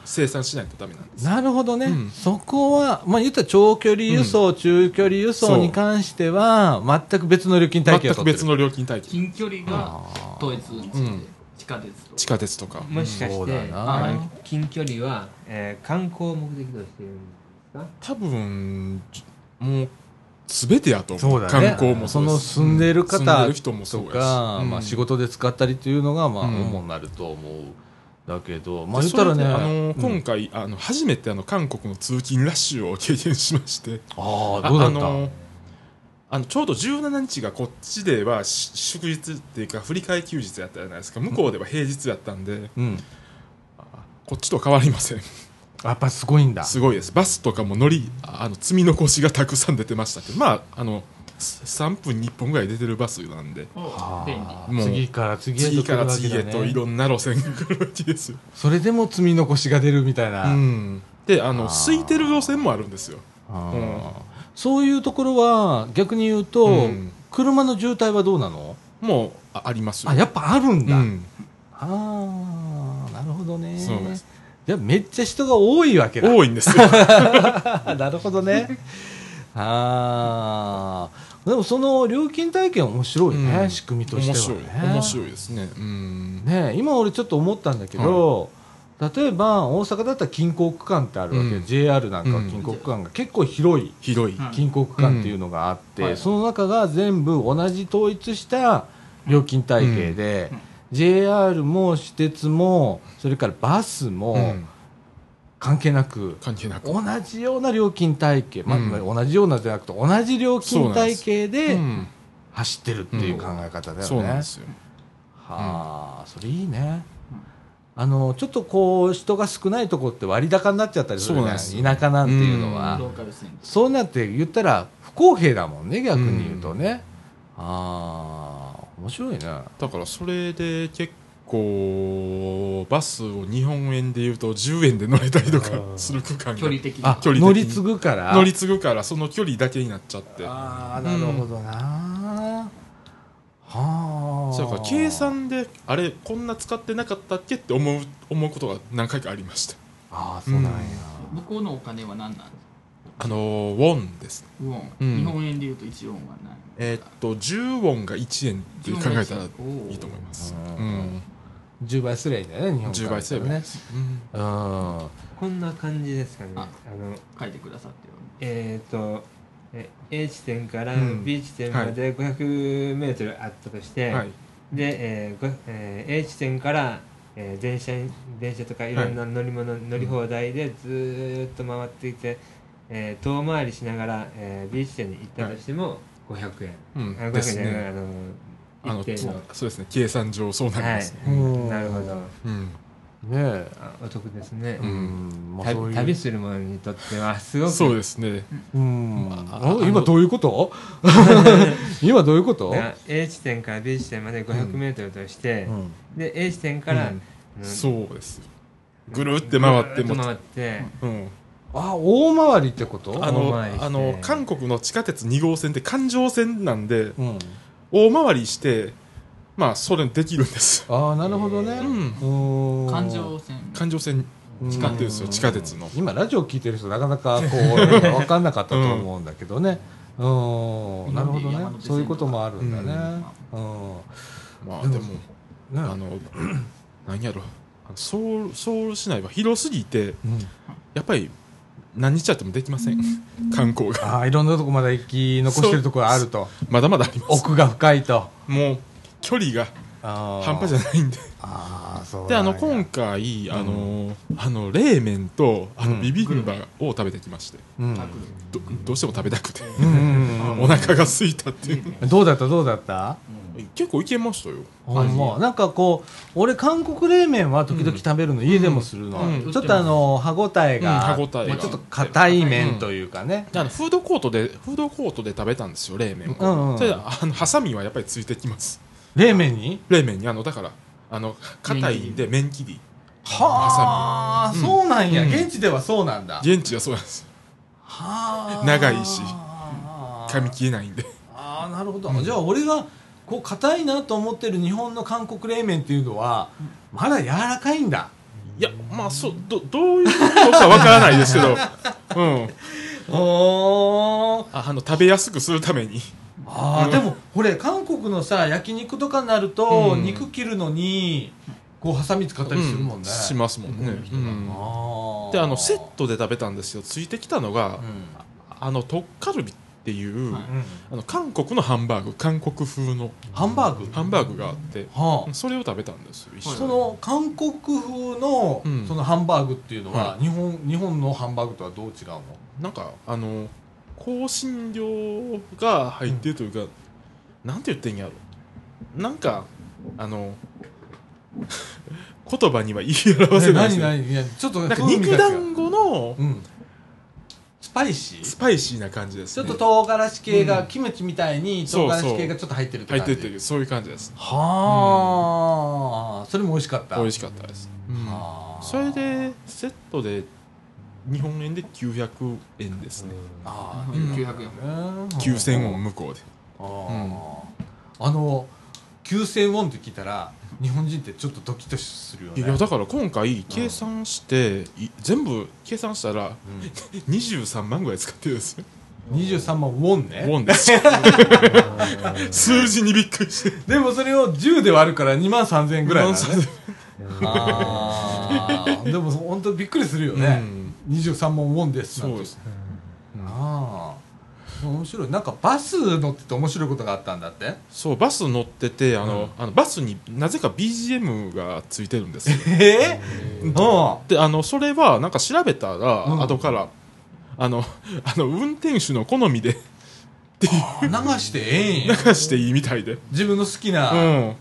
生産しないとダメなんです。なるほどね、うん。そこは、まあ、言ったら長距離輸送、中距離輸送に関しては、全く別の料金体系を取ってる。全く別の料金体系。近距離があ統一運賃で、地下鉄と。地下鉄とか。もしかそうして、だな。あの近距離は、えー観光を目的としているんですか？多分ちもう全てやとー思う。そうだね。観光もそうのです。住んでる方住んでる人もそうやし。とか、うん。まあ、仕事で使ったりっていうのが、まあ、うん。主になると思う。だけど、まあ、で言ったらね、あのうん。今回、あの初めてあの韓国の通勤ラッシュを経験しまして。ああ、どうだった？あのあのちょうど17日がこっちではし祝日っていうか振り替え休日やったじゃないですか。向こうでは平日やったんで、うん。こっちと変わりません。やっぱすごいんだ。すごいです。バスとかも乗りあの積み残しがたくさん出てましたけどまああの3分に1本ぐらい出てるバスなんで。次から次へと次から次へといね。ろんな路線が来るわけですよ、それでも積み残しが出るみたいな。うん、であの空いてる路線もあるんですよ。うんそういうところは逆に言うと、うん。車の渋滞はどうなの？もうあありますよ。あやっぱあるんだ、うん、ああなるほどね。そうです。じゃあめっちゃ人が多いわけだ。多いんですよ。なるほどね。ああでもその料金体系面白いね、うん。仕組みとしては面白い。ね面白いですね。うん。ね今俺ちょっと思ったんだけど、例えば大阪だったら近郊区間ってあるわけ、うん。JR なんかは近郊区間が。結構広い。広い。うん近郊区間っていうのがあって、うん。はいその中が全部同じ統一した料金体系で、うん。JR も私鉄もそれからバスもうん。関係なく、関係なく。同じような料金体系、まあうん。同じようなじゃなくて同じ料金体系でうん走ってるっていう考え方だよね。はあ、それいいね。あのちょっとこう人が少ないところって割高になっちゃったりするそうなんですよ。ね田舎なんていうのは、そうなって言ったら不公平だもんね逆に言うとね、ああ面白いね。だからそれで結構バスを日本円で言うと10円で乗れたりとかする区間が距離的に。あ距離的に。乗り継ぐから。乗り継ぐからその距離だけになっちゃって。ああなるほどな、はあ。そうか計算であれこんな使ってなかったっけって思う思うことが何回かありました。ああそうなんや、向こうのお金は何なんですか？あのウォンですウォン、うん。日本円でいうと1ウォンは何えーっと10ウォンが1円って考えたらいいと思います。ううん。ん10倍すりゃいいんだよね日本10倍すればいいねです。うん。こんな感じですかね。ああの書いてくださってるえっ、とえ A 地点からうん。B 地点まで500メートルあったとして、はい。で、えーごえー A 地点から、えー電車に電車とかい。ろんな乗り物、乗り放題でずーっと回っていて、えー遠回りしながら、えー B 地点に行ったとしても500円、うん。あ500円ですじゃないねあの一定の。そうですね。計算上そうなりますね。はい、うん。なるほど。うんねお得ですね、うん。まあ旅旅する者にとってはすごく。そうですね。うん。ああ今どういうこと？今どういうこと、A 地点から B 地点まで500メートルとして、うん。で A 地点から、うん。うん。そうです。よぐるって回っても回って、うん。あ大回りってこと？大あのあの韓国の地下鉄2号線って環状線なんでうん、大回りしてまあそれできるんです。ああなるほどね、うん。うん。環状線。環状線地下鉄ようん地下鉄の。今ラジオ聞いてる人なかなかこう分かんなかったと思うんだけどね。うん。なるほどね。そういうこともあるんだね。うん、でもまあでもね。あの 何やろ。あのソウルソウル市内は広すぎてうん。やっぱり何日あってもできません。観光が。ああいろんなとこまで行き残してるところがあると。まだまだあります。奥が深いと。もう距離が半半端じゃないんで。ああそうであの今回あのあの冷麺とあうん。のビビンバを食べてきまして。どどうしても食べたくて。お腹が空いたっていう。どうだった？どうだった？結構いけましたよ。ほんま。なんかこう俺韓国冷麺は時々食べるの、家でもするの、うん。ちょっとあの歯ごたえが、うん歯応えが。まあちょっと硬い麺というかね、であのフードコートでフードコートで食べたんですよ冷麺を、うんうん。それであのハサミはやっぱりついてきます冷麺に？冷麺に？あのだからあの硬いんで麺切り。はあ、うん。そうなんや、うん。現地ではそうなんだ。現地はそうなんです。はあ。長いしあ。噛み切れないんで。あーなるほど、じゃあ俺がこう硬いなと思ってる日本の韓国冷麺っていうのはまだ柔らかいんだ。いやまあそうどどういうことかわからないですけど。うん。おあの食べやすくするためにあー、うん。でもこれ韓国のさ焼肉とかになると、うん。肉切るのにこうハサミ使ったりするもんね、うん。しますもんね、うん。あー。であのセットで食べたんですよ。ついてきたのが、うん。あのトッカルビっていう、はいうん。あの韓国のハンバーグ。韓国風の。ハンバーグ？ハンバーグがあってはあ。それを食べたんですよ一緒に。その韓国風のうん。そのハンバーグっていうのは、は日本日本のハンバーグとはどう違うの？なんかあの香辛料が入ってるというか、なんて言ってんやろ。なんかあの 言葉には言い表せないです何よ何いやちょっとなんか肉団子のうん。スパイシー？スパイシーな感じですね。ちょっと唐辛子系が、うん。キムチみたいに唐辛子系がちょっと入ってるって入感じ。ってるそういう感じですはあ、それも美味しかった。美味しかったです、うん。はあそれでセットで日本円で900円ですね、あうん。900円。あ9000ウォン向こうで。あー。あの9000ウォンって聞いたら日本人ってちょっとドキッとするよね。いやだから今回計算して、い全部計算したらうん。23万ぐらい使ってるんですよ。23万ウォンね。ウォンです。数字にびっくりして。でもそれを10で割るから2万3000円ぐらいなんだね。2万あー。でも本当びっくりするよね、23万ウォンですなんて。そうですああ。面白い。なんかバス乗ってて面白いことがあったんだって？そうバス乗っててあの、あのバスになぜか BGM がついてるんですよ。ええ？うん。であのそれはなんか調べたら、うん。後からあの あの運転手の好みで。流してええんや。流していいみたいで、自分の好きな、うん、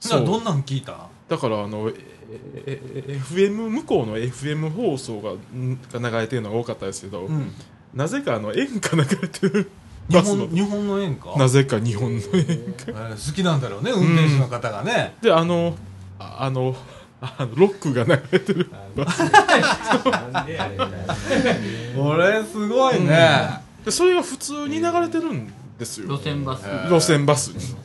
そどんなん聞いた？だからあのえええ FM 向こうの FM 放送がんが流れてるのが多かったですけど、うん。なぜかあの演歌流れてる日バスの。本日本の演歌？なぜか日本の演歌。えー。好きなんだろうね運転手の方がね、であのああのあのロックが流れてる これすごいね、でそれが普通に流れてるんですよ。路線バス。路線バスに。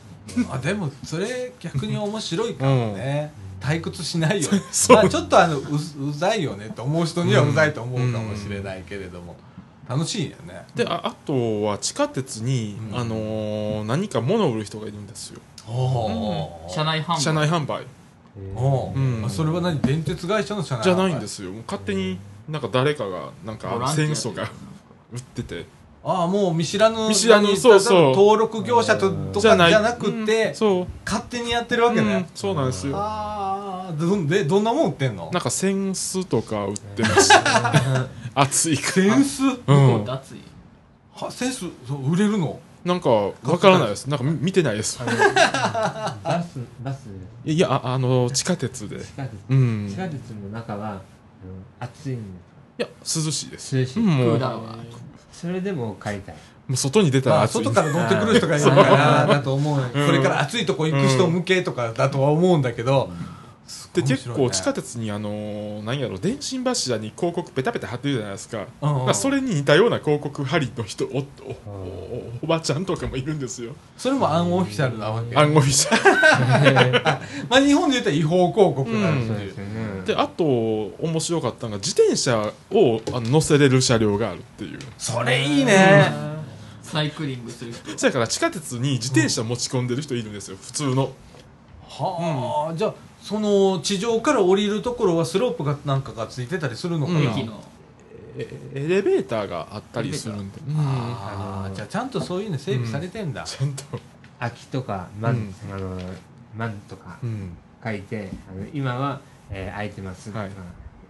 あでもそれ逆に面白いかもね、退屈しないよね。そう。まあちょっとあのううざいよねと思う人にはうざいと思うかもしれないけれども、楽しいよねでああとは地下鉄に、うん。あのー何か物を売る人がいるんですよ。お車内販売。車内販売。おうん。あそれは何？電鉄会社の社内じゃないんですすよ。もう勝手になんか誰かがなんかあのボランティア戦争が売っててああもう見知らぬ見知らぬ何そうそう。登録業者ととかじゃなくて、うんそう、勝手にやってるわけうんね、そうなんですよ。ああでどんなもん売ってんの？なんかセンスとか売ってます。熱いから。センス？うん。い？はセンス？そう売れるの？なんかわからないです。なんか見見てないです。バスバス。いやああの地下鉄で。地下鉄。うん。い地下鉄の中は暑いんでや涼しいです。す涼しい、クーラーはそれでも買いたい。もう外に出たらまあ、暑い。外から乗ってくる人がいるからだと思う、これから暑いとこ行く人向けとかだとは思うんだけど、で面白いね。結構地下鉄にあのー何やろ電信柱に広告ペタペタ貼ってるじゃないですか,、うんうん。それに似たような広告貼りの人おおおおばちゃんとかもいるんですよ。それもアンオフィシャルなわけ、暗号飛車。まあ、日本で言ったら違法広告なんですよね。であと面白かったのが自転車をあの乗せれる車両があるっていう。それいいね。サイクリングする人。そやから地下鉄に自転車持ち込んでる人いるんですよ普通の。はあ、じゃあその地上から降りるところはスロープがなんかがついてたりするのかな、うん。駅の。えエレベーターがあったりするんで、うんああじゃあちゃんとそういうの整備されてんだ、ちゃんと、空きとかマン、うん。あのマンとかうん。書いてあの今は、えー空いてます。とか、はい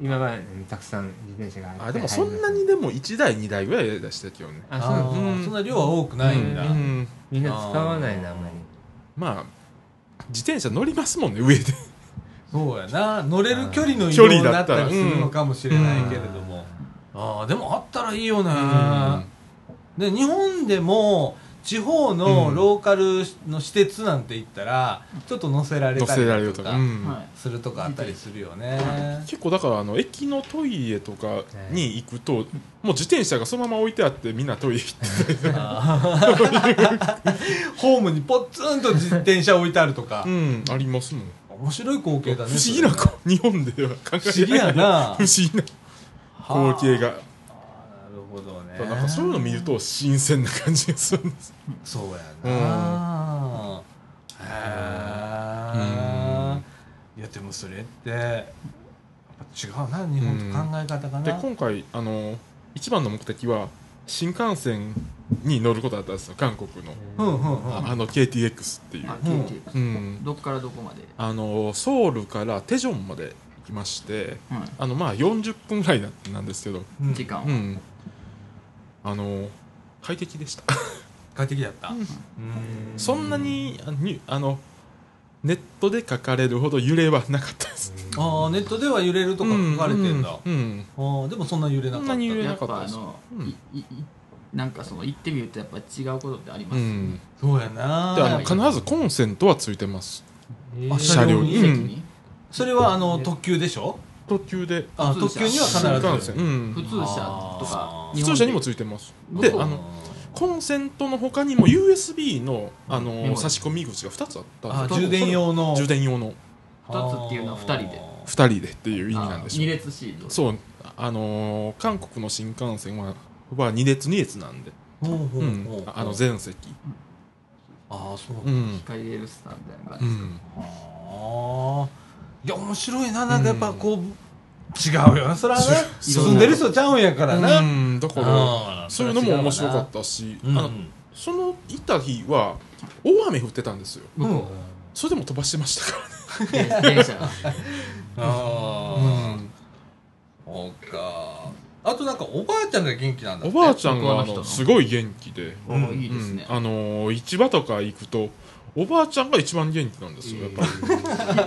今は、うんたくさん自転車があってあでもそんなにでも1台2台ぐらい出してたけどね。あそうなんです。あーうん。そんな量は多くないんだ、うん。みんな使わないなあんまり。まあ自転車乗りますもんね上でそうやな。乗れる距離の移距動になっ離だったりするのかもしれないけれども、ああでもあったらいいよね、で日本でも地方のうん。ローカルの施設なんて言ったらちょっと乗せられ乗たりとか、するとかあったりするよね。結構だからあの駅のトイレとかに行くと、もう自転車がそのまま置いてあってみんなトイレ行って。ホームにポッツンと自転車置いてあるとか。うんありますもん面白い光景だね不思議な日本では考えられない。不思議やな。不思議な光景が。なるほどね。なんかそういうの見ると新鮮な感じがするんです。そうやな、へえ、いやでもそれってやっぱ違うな日本と考え方がな、で今回あの一番の目的は新幹線に乗ることだったんですよ韓国の、うんうんうん。ああの KTX っていう。どっからどこまで？あのソウルからテジョンまで行きましてはあのまあ40分ぐらいななんですけど。うん。い時間は？うん。あの快適でした。快適だった、うん。うん。そんなにあにあのネットで書かれるほど揺れはなかったです。ああネットでは揺れるとか書かれてんだ、うん。うん。あーでもそんな揺れなかった。そんなに揺れやっなかった。ですぱあの、うん。いいいなんかその行ってみるとやっぱ違うことってあります、うんそうやな。であのはい必ずコンセントはついてます。あ車両に。席に。それはあの特急でしょ？特急で。あ特急には必ず。線うん。普通車とか。あー普通車にもついてます。で。あのコンセントの他にも USB のあの差し込み口が2つあったんで充電用の。充電用の。2つっていうのは2人で。2人でっていう意味なんでしょ2う列シートそう。あのー韓国の新幹線はは2列2列なんで、ほうほうほう。うん。ほうあの全席。ああそう。うん、光エルスターみたいな感うじ、ん、ああいや面白いな。なんかやっぱこう、違うよな。それはなち住んでる人ちゃうんやからな、うん、だからそういうのも面白かったし、うん。あのその行った日は大雨降ってたんですよ。それでも飛ばしてましたか うで電車があらあ、ね、そうか。あとなんかおばあちゃんが元気なんだおばあちゃんがすごい元気で、いいですね。うん、あの市場とか行くとおばあちゃんが一番元気なんですよやっ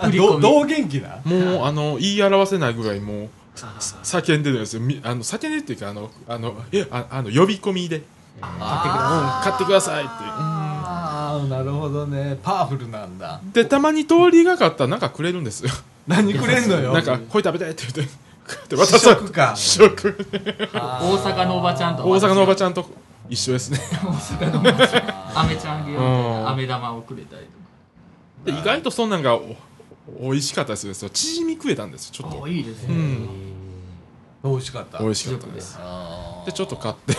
ぱり。どどう元気な？もうあの言い表せないぐらいもう叫んでるんですよ。みあの叫んでるっていうかあのあのえああの呼び込みで。あ買ってくださいって。ああなるほどね。パワフルなんだ。でたまに通りがかったらなんかくれるんですよ。何くれんのよ？なんかこれ食べてって言って 渡さ食か。食大大阪のおばちゃんと大阪のおばちゃんと一緒ですね。大阪のおばちゃん飴ちゃんあげようみたい玉をくれたりとで意外とそんなんがお美味しかったですよチヂミ食えたんですよちょっかと。あいいですね、うん。美味しかった。美味しかったです。でちょっと買って。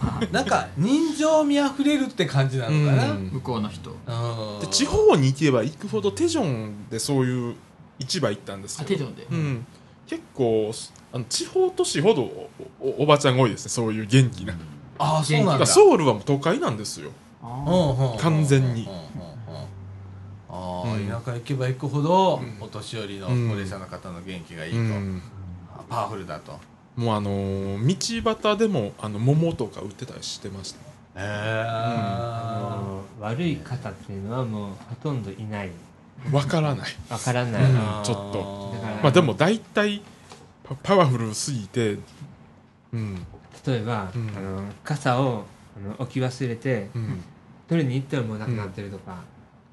なんか人情味あふれるって感じなのかな、うん。向こうの人。うん。で地方に行けば行くほどテジョンでそういう市場行ったんですよあテジョンで、うん、結構あの地方都市ほどおおおばちゃんが多いですねそういう元気な、ああそうなんだ。だからソウルはもう都会なんですよ。あうんうんうん。完全に。ああ、うん。田舎行けば行くほど、うん。お年寄りのうん高齢者の方の元気がいいと、うん、あパワフルだと。もうあのー道端でもあの桃とか売ってたりしてました。へえ、あの悪い方っていうのはもうほとんどいない。わからない。わからない、うんちょっと。まあでも大体パパワフルすぎてうん例えば、うん。あの傘をあの置き忘れてうん。取りに行ったらもうなくなってるとか、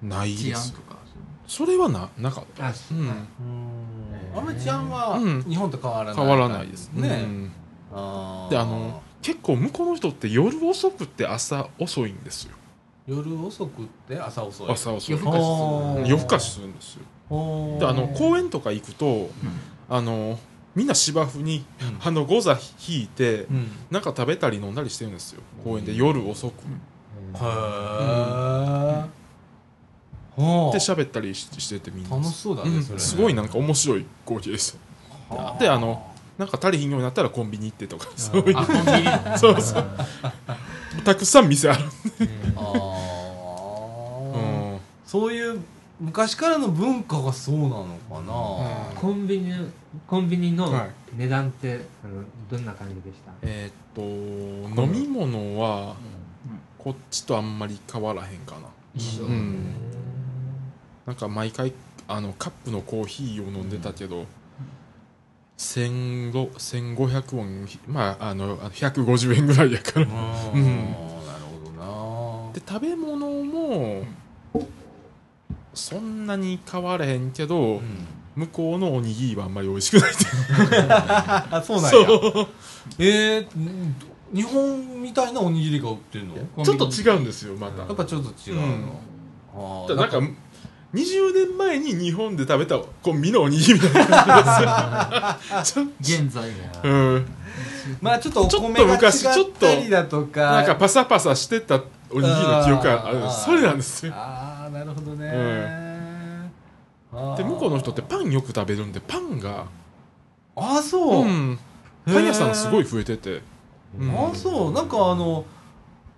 ないです。治安とかそれはななかった。あうん。あんまり治安はうん。日本と変わらない、変わらないですね、うん。あー。であの結構向こうの人って夜遅くって朝遅いんですよ。夜遅くって朝遅い。朝遅い。夜更かしするあー夜更かしするんですよ。であの公園とか行くとあのみんな芝生にあのゴザ引いてうん。なんか食べたり飲んだりしてるんですよ。公園で夜遅く。へえほで喋ったりししててみんな。楽しそうだね、うん。それすごいなんか面白い光景です。よであのなんか足りひんようになったらコンビニ行ってとか。そういう。あコンビニ そうそう。たくさん店ある。あー。うん。そういう昔からの文化がそうなのかな、コンビニコンビニのはい。値段って、あのどんな感じでした？えーっと飲み物はこっちとあんまり変わらへんかな。一緒。うん。なんか毎回あのカップのコーヒーを飲んでたけど、1500 1500ウォンまああのあの150円ぐらいやから。うんうん。なるほどな。で食べ物もそんなに変わらへんけど、向こうのおにぎりはあんまり美味しくないって そうなんや。えー、ん日本みたいなおにぎりが売ってるの？やちょっと違うんですよまた、っぱちょっと違うの、あーなんか20年前に日本で食べたコンビニのおにぎりみたいな感じですよ。現在もうん。まあちょっとお米が違昔ちょったりだとか。なんかパサパサしてたおにぎりの記憶がある。それなんですよなるほどね、あー。で向こうの人ってパンよく食べるんでパンが。ああそう、うん。パン屋さんすごい増えてて、うん。ああそう。なんかあの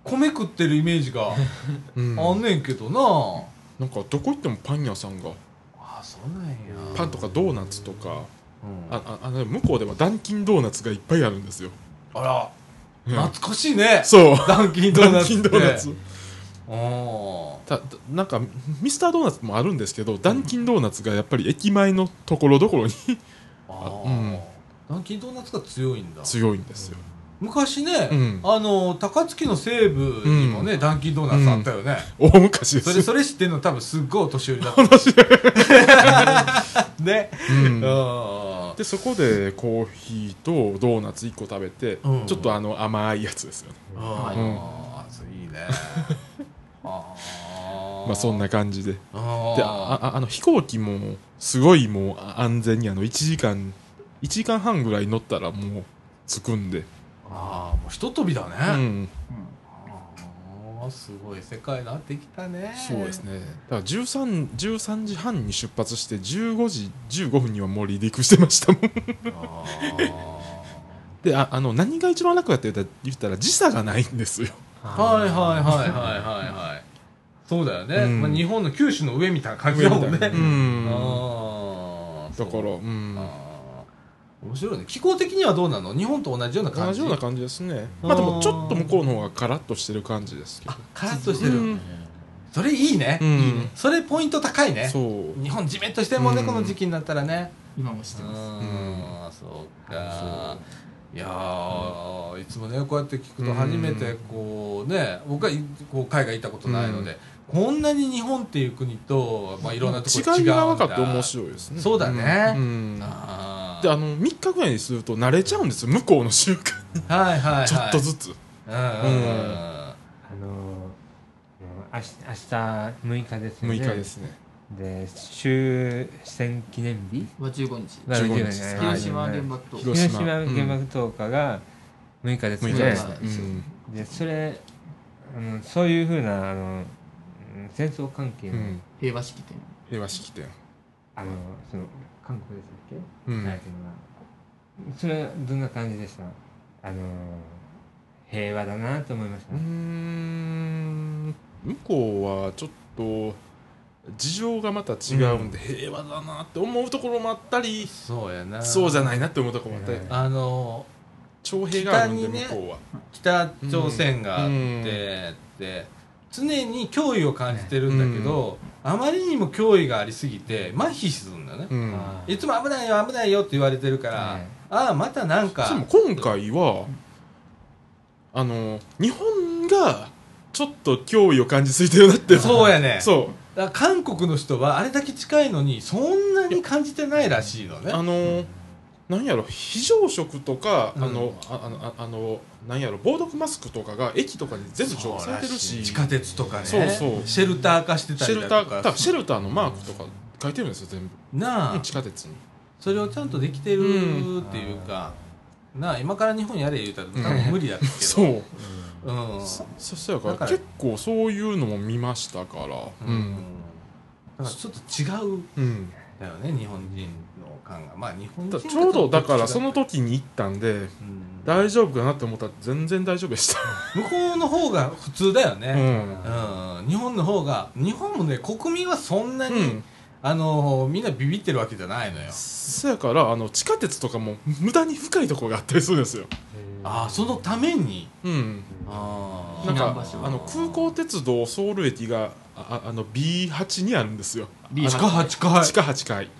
米食ってるイメージが うん。あんねんけどな、なんかどこ行ってもパン屋さんが。ああそうなんや。パンとかドーナツとか。うん。あああの向こうではダンキンドーナツがいっぱいあるんですよ、あら。うん。懐かしいね。そう。ダンキンドーナツたたなんかミスタードーナツもあるんですけどダンキンドーナツがやっぱり駅前のところどころにあ、うん。ダンキンドーナツが強いんだ。強いんですよ。昔ね、うん。あの高槻の西部にもね、ダンキンドーナツあったよね、大昔です。そよれそれ知ってんの多分すっごいお年寄りだった。ね。うん。あでそこでコーヒーとドーナツ1個食べて、うん。ちょっとあの甘いやつですよね。あうん。あいいねまあそんな感じで。あであああの飛行機もすごいもうあ安全にあの1時間1時間半ぐらい乗ったらもう着くんで。ああもうひと飛びだね、うん。ああすごい世界になってきたね。そうですね。だから 13, 13時半に出発して15時15分にはもう離陸してましたもん。あでああの何が一番楽だって言ったら時差がないんですよ。あはいはいはいはいはいはい。そうだよね、うん。まあ、日本の九州の上みたいな感じだもんね、うん。ああだからうん。面白いね。気候的にはどうなの？日本と同じような感じ？同じような感じですね。まあでもちょっと向こうの方がカラッとしてる感じですけど。あカラッとしてる、うん。それいいね、うん。いいねそれポイント高いね。そう。日本じめっとしてるもんね、うん。この時期になったらね。今もしてうます。んそうかいやーいつもねこうやって聞くと初めてこうね僕はこう海外行ったことないので、こんなに日本っていう国と、まあ、いろんなところ違いが分かんだって面白いですね。そうだね。うん。うん。あー。であの3日ぐらいにすると慣れちゃうんですよ向こうの習慣に。はいはいはい。ちょっとずつ。うんうんうん。あのー明日明日6日ですよね。6日ですねで終戦記念日？は15日。が15日広島原爆と広広島原爆投下が6日です6ね日ですね。ねうん。でそれあのそういうふうなあのうん戦争関係の,、うん。平和式典。平和式典。あのその韓国でしたっけ、うん。はいそれはどんな感じでした？あの平和だなと思いました、うーん。向こうはちょっと事情がまた違うんで、平和だなって思うところもあったりそうやな。そうじゃないなって思うところもあったりうん。あの徴兵があるんで北にね向こうは。北朝鮮があって、うん。で常に脅威を感じてるんだけど、あまりにも脅威がありすぎて麻痺するんだよね、いつも危ないよ危ないよって言われてるから、はいああまたなんかでも今回はあの日本がちょっと脅威を感じすぎてるなってそうやね そうだ韓国の人はあれだけ近いのにそんなに感じてないらしいのね。あのなんやろ非常食とか、うん。あのああのああのなんやろ防毒マスクとかが駅とかに全部調されてるし。地下鉄とかね。そうそう。シェルター化してたシェルタりだとかー多分シェルターのマークとか書いてるんですよ全部、なあ、うん地下鉄に。それをちゃんとできてるっていうか、なあ今から日本やれ言うたら多分無理だけど。そう。うんそそそやから結構そういうのも見ましたから。うん。ちょっと違う。うん。だよね日本人の感が。まあ日本人だちょうどだからそのと、時に行ったんでうん。大丈夫かなって思ったら全然大丈夫でした。向こうの方が普通だよね、うん。うん。日本の方が日本もね国民はそんなに、うん。あのみんなビビってるわけじゃないのよ。そやからあの地下鉄とかも無駄に深いところがあったりするんですよ。ああそのために。うん。あなんかあの空港鉄道ソウル駅があああの B8 にあるんですよ。ビ地下8階地下8階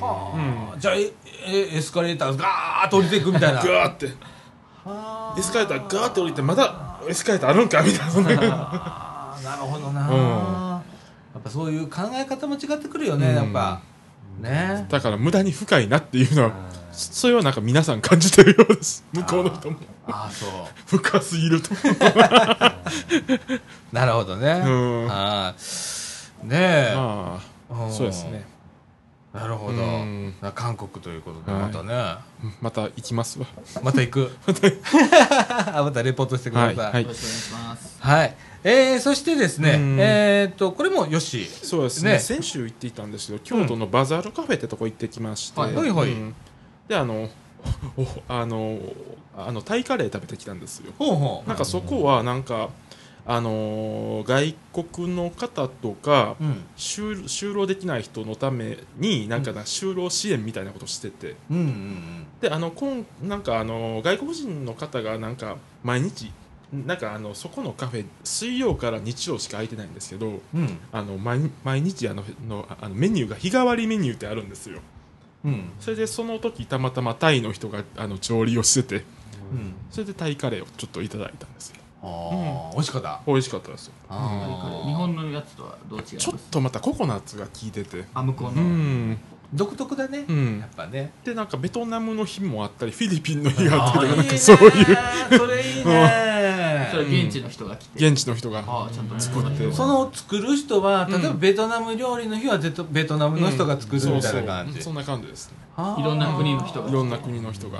はあ、じゃあええエスカレーターガーッと降りて。いくみたいなガーって。はあ。エスカレーターガーって降りてまだエスカレーターあるんかみたいな。そんなあ。ーなるほどな、うん。やっぱそういう考え方も違ってくるよね、うん。やっぱ。ね。だから無駄に深いなっていうのはあそそれはなんか皆さん感じてるようです。向こうの人も。ああそう。深すぎると。なるほどね、うん。ああねえ、あそうですね。なるほど、うん。韓国ということではい。またね、また行きますわ。また行く。あまたレポートしてください。はい。はい。よろしくお願いします。はい。えー、そしてですねうん。えー、っとこれもよし。そうですね。ね。先週行っていたんですけど京都のバザールカフェってとこ行ってきまして、はい。はいはい。うんであの おあのあのタイカレー食べてきたんですよ。ほうほう。なんかそこはなんかあのー外国の方とかうん。就就労できない人のためになんかな就労支援みたいなことしてて。うんうんであのこんなんかあの外国人の方がなんか毎日なんかあのそこのカフェ水曜から日曜しか空いてないんですけどうん。うんあの毎毎日あののあのメニューが日替わりメニューってあるんですようん。それでその時たまたまタイの人があの調理をしててうん。それでタイカレーをちょっといただいたんですよ。ああ、美味しかった？美味しかったですよ。日本のやつとはどう違います？ちょっとまたココナッツが効いてて。あ向こううの、ん。独特だね、うん。やっぱね。でなんかベトナムの日もあったりフィリピンの日があったりなんかそういう。それいいねそれ現地の人が来て、現地の人が。ああちゃんと作って。その作る人は例えばうんベトナム料理の日はベトベトナムの人が作るみたいな感じそう。そうそんな感じですね。いろんな国の人が。いろんな国の人が。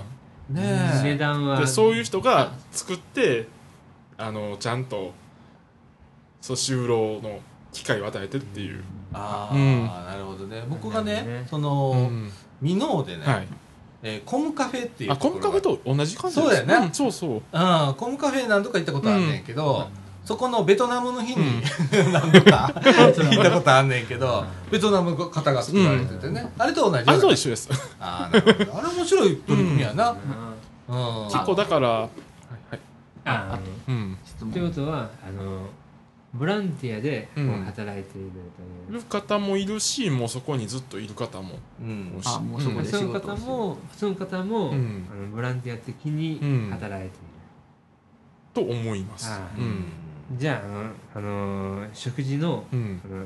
ねえ。値段は。でそういう人が作ってあのちゃんとそう就労の機会を与えてるっていう、ああ、うん。なるほどね。僕がね。その、うん。箕面でね、はい、えーコムカフェっていうあコムカフェとと同じ感じそうだよね。んそうそう。うんコムカフェ何度か行ったことあんねんけど、そこのベトナムの日に、う 何度か 行ったことあんねんけど、ベトナムの方が作られててね、あれと同じあれと一緒です。あーなるほど。あれ面白い取り組みやな、うん。結構だから、はいはい。あうん、ということはあのボランティアでこううん働いているという。いる方もいるしもうそこにずっといる方も。うん。あもうそこでその仕事をする方もその方も、うん。あのボランティア的にうん。働いている、と思います。あー。うん。じゃああの、あの食事のうん。その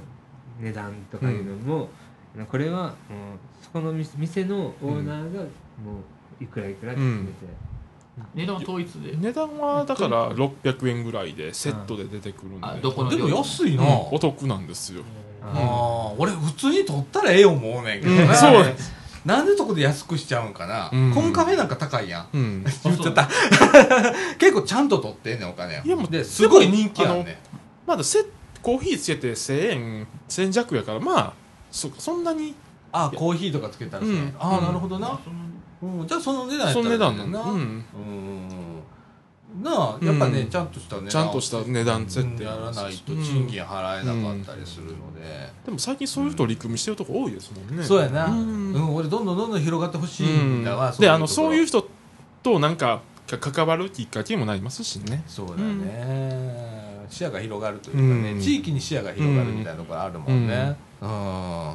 値段とかいうのも、あのこれはもうそこの店店のオーナーがもういくらいくらって決めて、値段は統一で。値段はだから600円ぐらいでセットで出てくるんで、あどこのでも安いな、うん。お得なんですよ、あー俺普通に取ったらええよ思うねんけどな、うん。そう。なんでそこで安くしちゃうんかな、うん。コムカフェなんか高いやん。うん、言っちゃった。結構ちゃんと取ってんねんお金。いやもうですごい人気やんねまだセコーヒーつけて1000円1000弱やからまあそそんなに。あコーヒーとかつけたらそうやうん。ああなるほどな、うん、じゃあその値段やったらその値段いいねんな。な、うん、うんなあやっぱね、うん。ちゃんとした値段。ちゃんとした値段設定やらないとうん賃金払えなかったりするので、でも最近そういう取り組みしてるとこ多いですもんね。そうやな、ううんん俺どんどんどんどん広がってほしいんだわ、であのそういう人人となんかか関わるきっかけにもなりますしね。そうだね、視野が広がるというかね、うん。地域に視野が広がるみたいなところあるもんね、うん。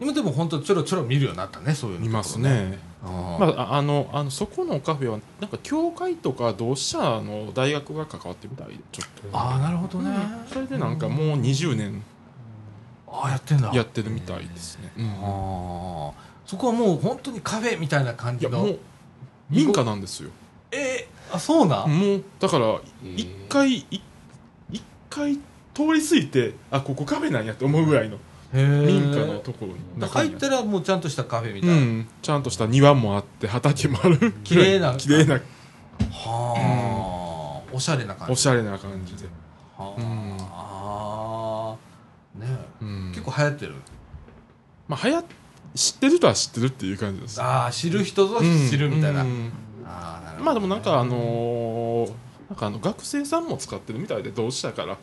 今でも本当ちょろちょろ見るようになったねそういうの見ますね。うんまあ、ああのあのそこのカフェはなんか教会とか同志社の大学が関わってるみたいでちょっと。ああなるほどね、それでなんかもう20年。ああやってんだ。やってるみたいですね、うん。ああそこはもう本当にカフェみたいな感じの。もう民家なんですよ。えーあそうなん、もうだからー一回い一回通り過ぎてあここカフェなんやって思うぐらいの。へー民家のところにだから入ったらもうちゃんとしたカフェみたいな、うん、ちゃんとした庭もあって畑もある。綺麗な。綺麗な。はあ、おしゃれな感じ。おしゃれな感じで、はうん。あ、ね。うん、結構流行ってる？まあはや知ってる人は知ってるっていう感じです。ああ知る人ぞうん知るみたいな、うん。ああなるほどね。まあでもなんかあのーなんかあの学生さんも使ってるみたいで同志社から。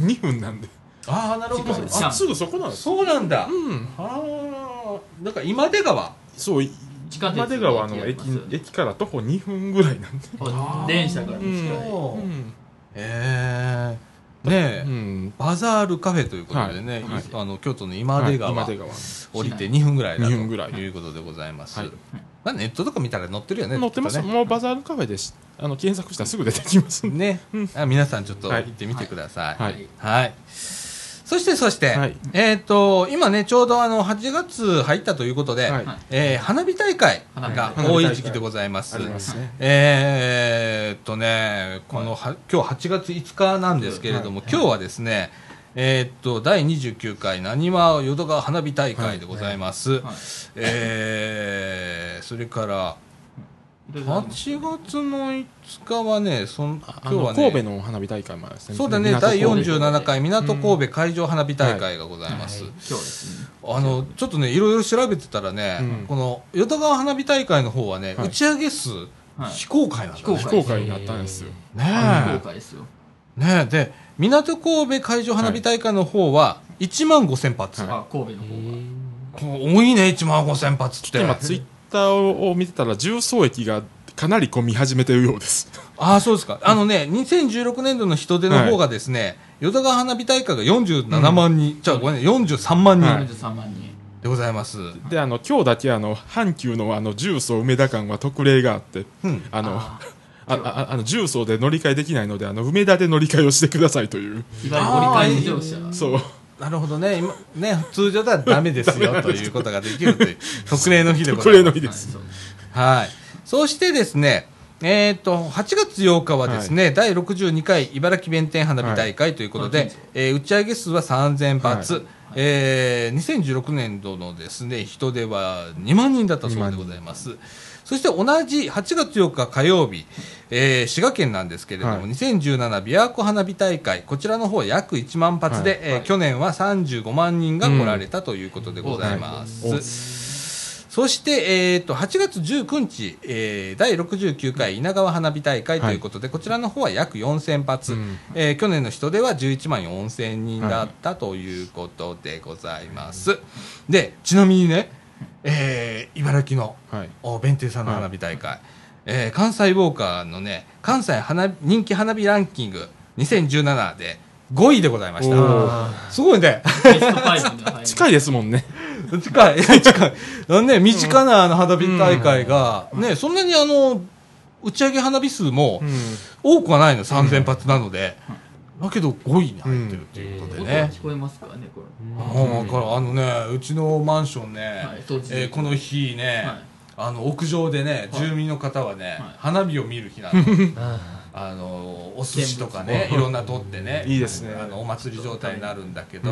2分なんでああなるほど。あすぐそこなんですそうなんだ、うん。はあなんか今出川？そうい地下鉄今出川の駅駅から徒歩2分ぐらいなんで。あ電車からう近いううん。へえねえ、うん。バザールカフェということでね、はい。はい。あの京都の今出川、はい。今出川。降りて2分ぐらいだと2分ぐらい。いうことでございます、はい。まあ、ネットとか見たら載ってるよね載ってます、もうバザールカフェでしあの検索したらすぐ出てきますんで。ね、うん。あ皆さんちょっとはい。行ってみてください。はい。はいそして、そして、はい。えっ、と、今ね、ちょうどあの、8月入ったということで、はい。えー花火大会が多い時期でございます。ますね。えーっとね、このは、今日8月5日なんですけれども、今日はですね、えーっと、第29回なにわ淀川花火大会でございます。はい。えーそれから、8月の5日はね、そんあ今日はね、神戸の花火大会もあるんですねそうだね、第港神戸47回港神戸海上花火大会がございます。はい今日ですねあの、ちょっとね、いろいろ調べてたらね、うんこの、淀川花火大会の方はね、はい打ち上げ数、はい非公開なんだね。非公非公開になったんですよ非公ね開ですよえ。ねえ。で、港神戸海上花火大会の方は、1万5千発。はいあ神戸の方が多いね、1万5千発って。今ツイッターを見てたら重曹駅がかなり混み始めてるようです。ああ、そうですか。あのね、2016年度の人出の方がですね、淀川花火大会が47万人、じゃあごめんね、43万人はい。43万人でございます。であの今日だけあの阪急のあの重曹梅田間は特例があってうん。あのああああの重曹で乗り換えできないのであの梅田で乗り換えをしてくださいという。いわゆる折り返し乗車。そうなるほどね。今、ね、通常ではダメですよ、ということができるという、特例の日でござ特います。です、はいはい。そしてですね、えっ、と、8月8日はですね、第62回茨城弁天花火大会ということで、はいえー打ち上げ数は3000発、はいえー2016年度のですね、人出は2万人だったそうでございます。そして同じ8月4日火曜日、えー滋賀県なんですけれども、はい。2017琵琶湖花火大会、こちらの方は約1万発で、えー去年は35万人が来られたということでございます。うん。おそして、えー、と8月19日、えー第69回稲川花火大会ということで、こちらの方は約4000発、うん。えー去年の人では11万4000人だったということでございます。でちなみにね、えー茨城のはい。お弁天さんの花火大会、えー関西ウォーカーのね関西花人気花火ランキング2017で5位でございましおたすごいね。ベスト5には入る近いですもんね。近い。近い。あのね身近なあの花火大会が、ねそんなにあの打ち上げ花火数も多くはないの3000発なので、だけど5位に入ってるっていうことでね、聞こえますからねこああだからあのねうちのマンションね、はい当時。えーこの日ね、はい。あの屋上でねはい。住民の方はね、はい。花火を見る日なの あのお寿司とかねいろんな取ってねいいですね。あのお祭り状態になるんだけど、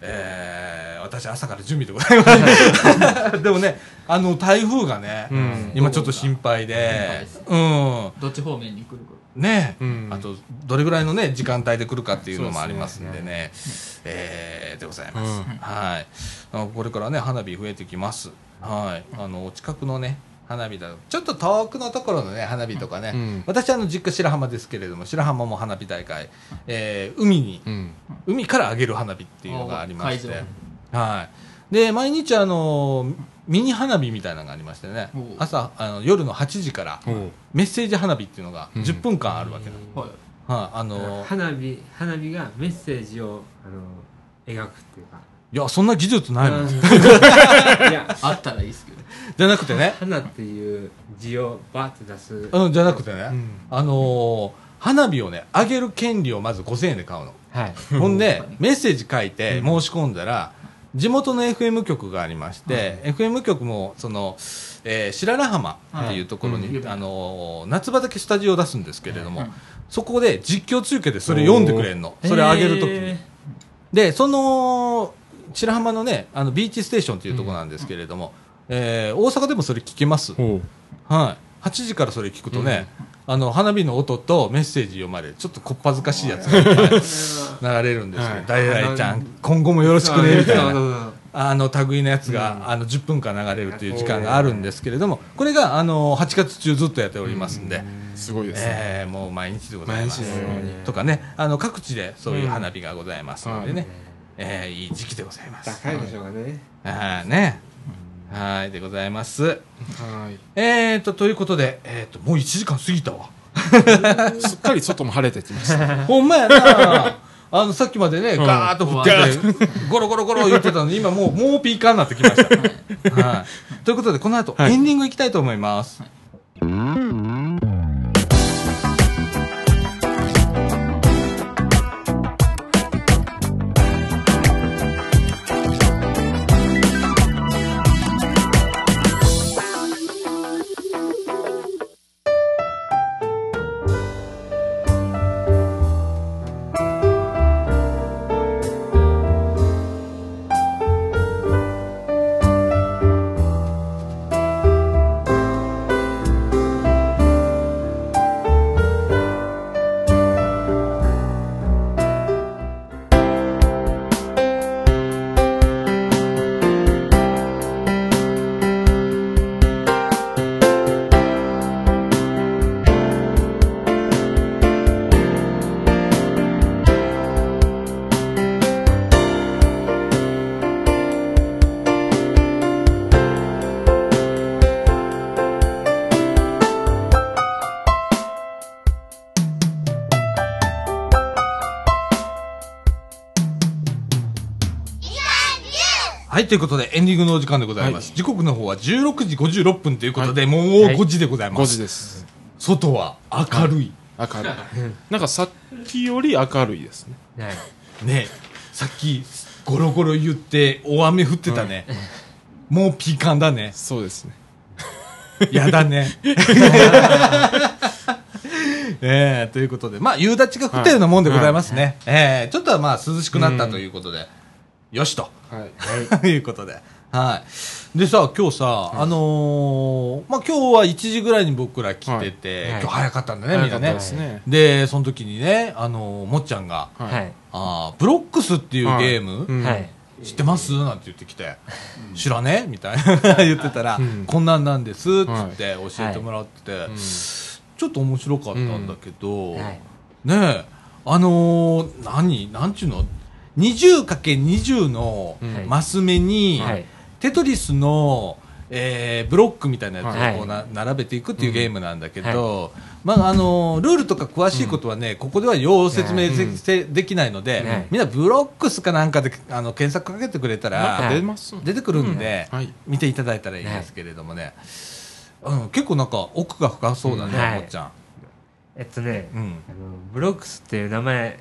えー私朝から準備でございます でもねあの台風がね、うん。今ちょっと心配で。うん。どっち方面に来るかね、うん。あとどれぐらいのね時間帯で来るかっていうのもありますんでね。えーでございます、うん。はい。あこれからね花火増えてきます。はい。あのお近くのね花火だちょっと遠くのところのね花火とかね、うん。私あの実家白浜ですけれども白浜も花火大会、えー海にうん。海から上げる花火っていうのがありまして。会はい。で毎日あのミニ花火みたいなのがありましてね。朝あの夜の8時からメッセージ花火っていうのがうん。10分間あるわけなの、はい。はい、あの花火花火がメッセージをあの描くっていうか。いやそんな技術ないもん。うん。いやあったらいいですけど。じゃなくてね。花っていう字をバーって出す。うんじゃなくてね、うん。あのー花火をね上げる権利をまず5000円で買うの。はい。ほんで メッセージ書いて申し込んだら地元の FM 局がありまして、FM 局もその、えー白良浜っていうところに、はい。うん。あのー夏畑スタジオを出すんですけれども、はい。そこで実況中継でそれ読んでくれんの。それ上げるときに、へでその白浜のねあのビーチステーションというところなんですけれども、えー大阪でもそれ聞けます、はい、8時からそれ聞くとね、あの花火の音とメッセージ読まれるちょっとこっぱずかしいやつが流れるんですけど「はい。誰々ちゃん今後もよろしくね」みたいな。あの類のやつが、あの10分間流れるという時間があるんですけれどもこれがあの8月中ずっとやっておりますんで。すごいですね。えーもう毎日でございます。毎日ですねとかねあの各地でそういう花火がございますのでね、えーいい時期でございます。高いでしょうがね。はい。ねはいでございます。はい。えーとということで、えー、ともう1時間過ぎたわ。すっかり外も晴れてきました。ほんまやな。あのさっきまでね、ん。ガーッと降ってて、ゴロゴロゴロ言ってたのに、今もう、もうピーカーになってきました。はい。ということで、この後、はい。エンディングいきたいと思います。はい、ということで、エンディングのお時間でございます。時刻の方は16時56分ということで、もう5時でございま5す。時です外は明るい。明るいなんかさっきより明るいですねはいねさっき、ゴロゴロ言って、大雨降ってたね。もうピーカンだね。そうですねやだね。え えということで、まあ、夕立が降ったようなもんでございますね。ええちょっとはまあ、涼しくなったということで、よしと。はい。とい。うことで。はい。でさ、今日さ、あのーまあ、今日は1時ぐらいに僕ら来てて、はい。はい。今日早かったんだね、みんなね。ですね。で、その時にね、あのーもっちゃんが、はい。はい。あーブロックスっていうゲーム、うん。はい。知ってます？なんて言ってきて、知らね？みたいな。言ってたら、うん。こんなんなんですっつって教えてもらってて、うん。ちょっと面白かったんだけど、はい。ねえ、あのー何、なんちゅうの？?20×20 のうん。マス目に、はい。テトリスの、えーブロックみたいなやつはい。をこうな、並べていくっていうゲームなんだけど、まあ、あのールールとか詳しいことはね、ここではよう説明で,、うん。できないので、はい。みんなブロックスかなんかであの検索かけてくれたら、出ます出てくるんで、はい。見ていただいたらいいんですけれどもね、うん、結構なんか奥が深そうだね、はい。もっちゃん。えっとね、うん。あのブロックスっていう名前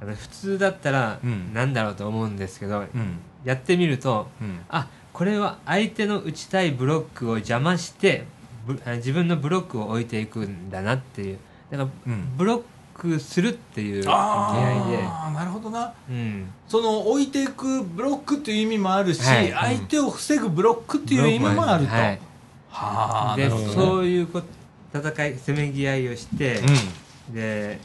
あの普通だったらうん。なんだろうと思うんですけど、うん。やってみるとうん。あこれは相手の打ちたいブロックを邪魔して自分のブロックを置いていくんだなっていう。だから、うん。ブロックするっていう意味合いで、ああなるほどな。うん、その置いていくブロックっていう意味もあるし、はい。相手を防ぐブロックっていう意味もあると、はい。ではあなるほど、ね、そういうこ戦いせめぎ合いをして、うで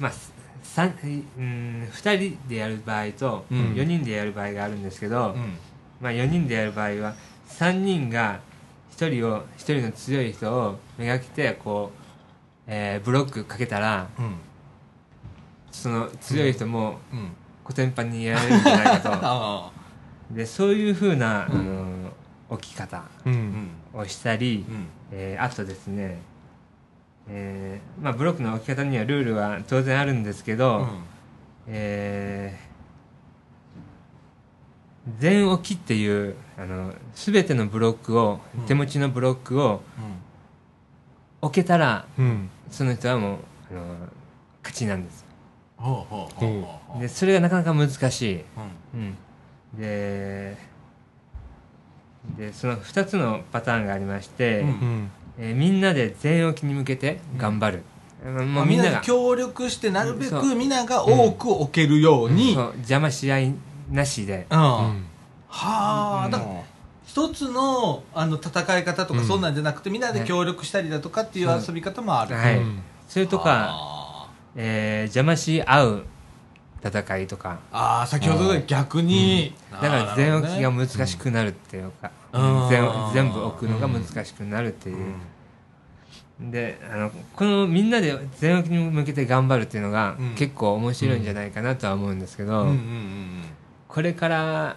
まあ三うん2人でやる場合とうん。4人でやる場合があるんですけど、んうん。まあ、4人でやる場合は3人が1人を一人の強い人をめがけてこう、えーブロックかけたらうん。その強い人もうん。コテンパンにやられるんじゃないか あとでそういうふうな、うん。あの置き方をしたり、うん。えーあとですね、えーまあ、ブロックの置き方にはルールは当然あるんですけど、えー全置きっていうあの全てのブロックを、うん。手持ちのブロックを置けたらうん。その人はもうあの勝ちなんです。でそれがなかなか難しい、うん。うん、ででその2つのパターンがありまして、うんうんえーみんなで全置きに向けて頑張る、もまあみんなでうみんなが協力してなるべくみん。なが多く置けるように、そう。邪魔し合いなしで。うん。はうん。あ、だから一つのあの戦い方とかうん。そんなんじゃなくて、みんなで協力したりだとかっていう遊び方もある、はい。うん。それとか、あ。えー邪魔し合う戦いとか。ーあー先ほどで逆に、だから全置きがむ難しくなるっていうか、うん全全部置くのが難しくなるっていう、であのこのみんなで全置きに向けて頑張るっていうのが、うん。結構面白いんじゃないかなとは思うんですけど、これから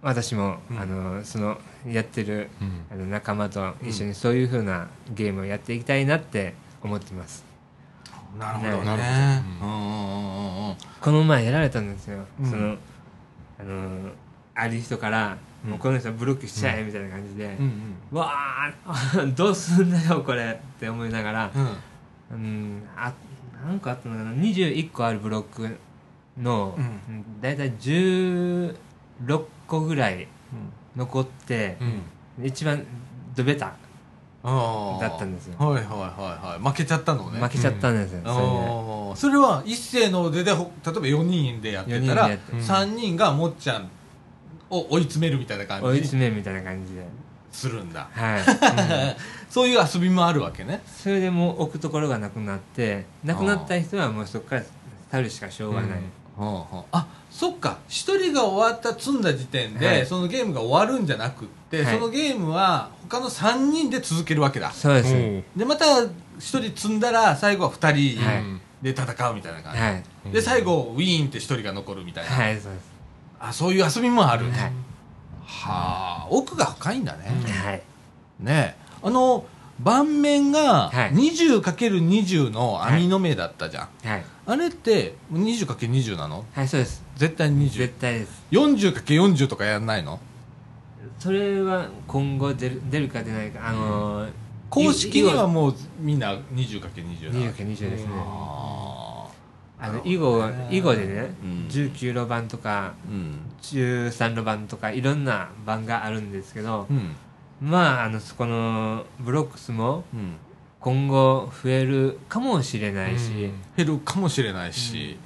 私も、うん。あのそのやってるうん。あの仲間と一緒にそういうふうなゲームをやっていきたいなって思ってます。うんなるほどね。なるほど。うん。うんうんうんこの前やられたんですよ、うん。そのあのある人から、うん。もうこの人ブロックしちゃえみたいな感じで、うんわあどうすんだよこれって思いながらうん。うんあなんかあったのかな21個あるブロックの、うん。うんだいたい16個ぐらい残ってう、ん。一番ドベタだったんですよ。はいはいはいはい。負けちゃったのね。負けちゃったんですよ、あー。それは一斉の腕でほ例えば4人でやってたら四人でやって3人がもっちゃんを追い詰めるみたいなそれで追い感じに詰めみたいな感じで。するんだ。はい、そういう遊びもあるわけね。それでもう置くところがなくなってなくなった人はもうそこから去るしかしょうがない、あそっか。一人が終わった積んだ時点で、はい。そのゲームが終わるんじゃなくって、はい。そのゲームは他の3人で続けるわけだ。そうです、うん。でまた一人積んだら最後は2人はい。で戦うみたいな感じ、はい。で最後ウィーンって一人が残るみたいな、はいそうですあそういう遊びもある、はい。はあ奥が深いんだね、はい。ねえ。あの盤面がはい。20×20 の網の目だったじゃん、はい。あれって 20×20 なの？はいそうです。絶対に絶対です。2040×40 とかやんないの？それは今後出る出るか出ないかあのー公式には囲もうみんな 20×20 碁なの20か20ですね。ああの囲碁囲碁でね、うん。19路盤とかーうん。13路盤とかいろんな盤があるんですけど、うん。まああのそこのブロックスもうん。今後増えるかもしれないし、うん。減るかもしれないし、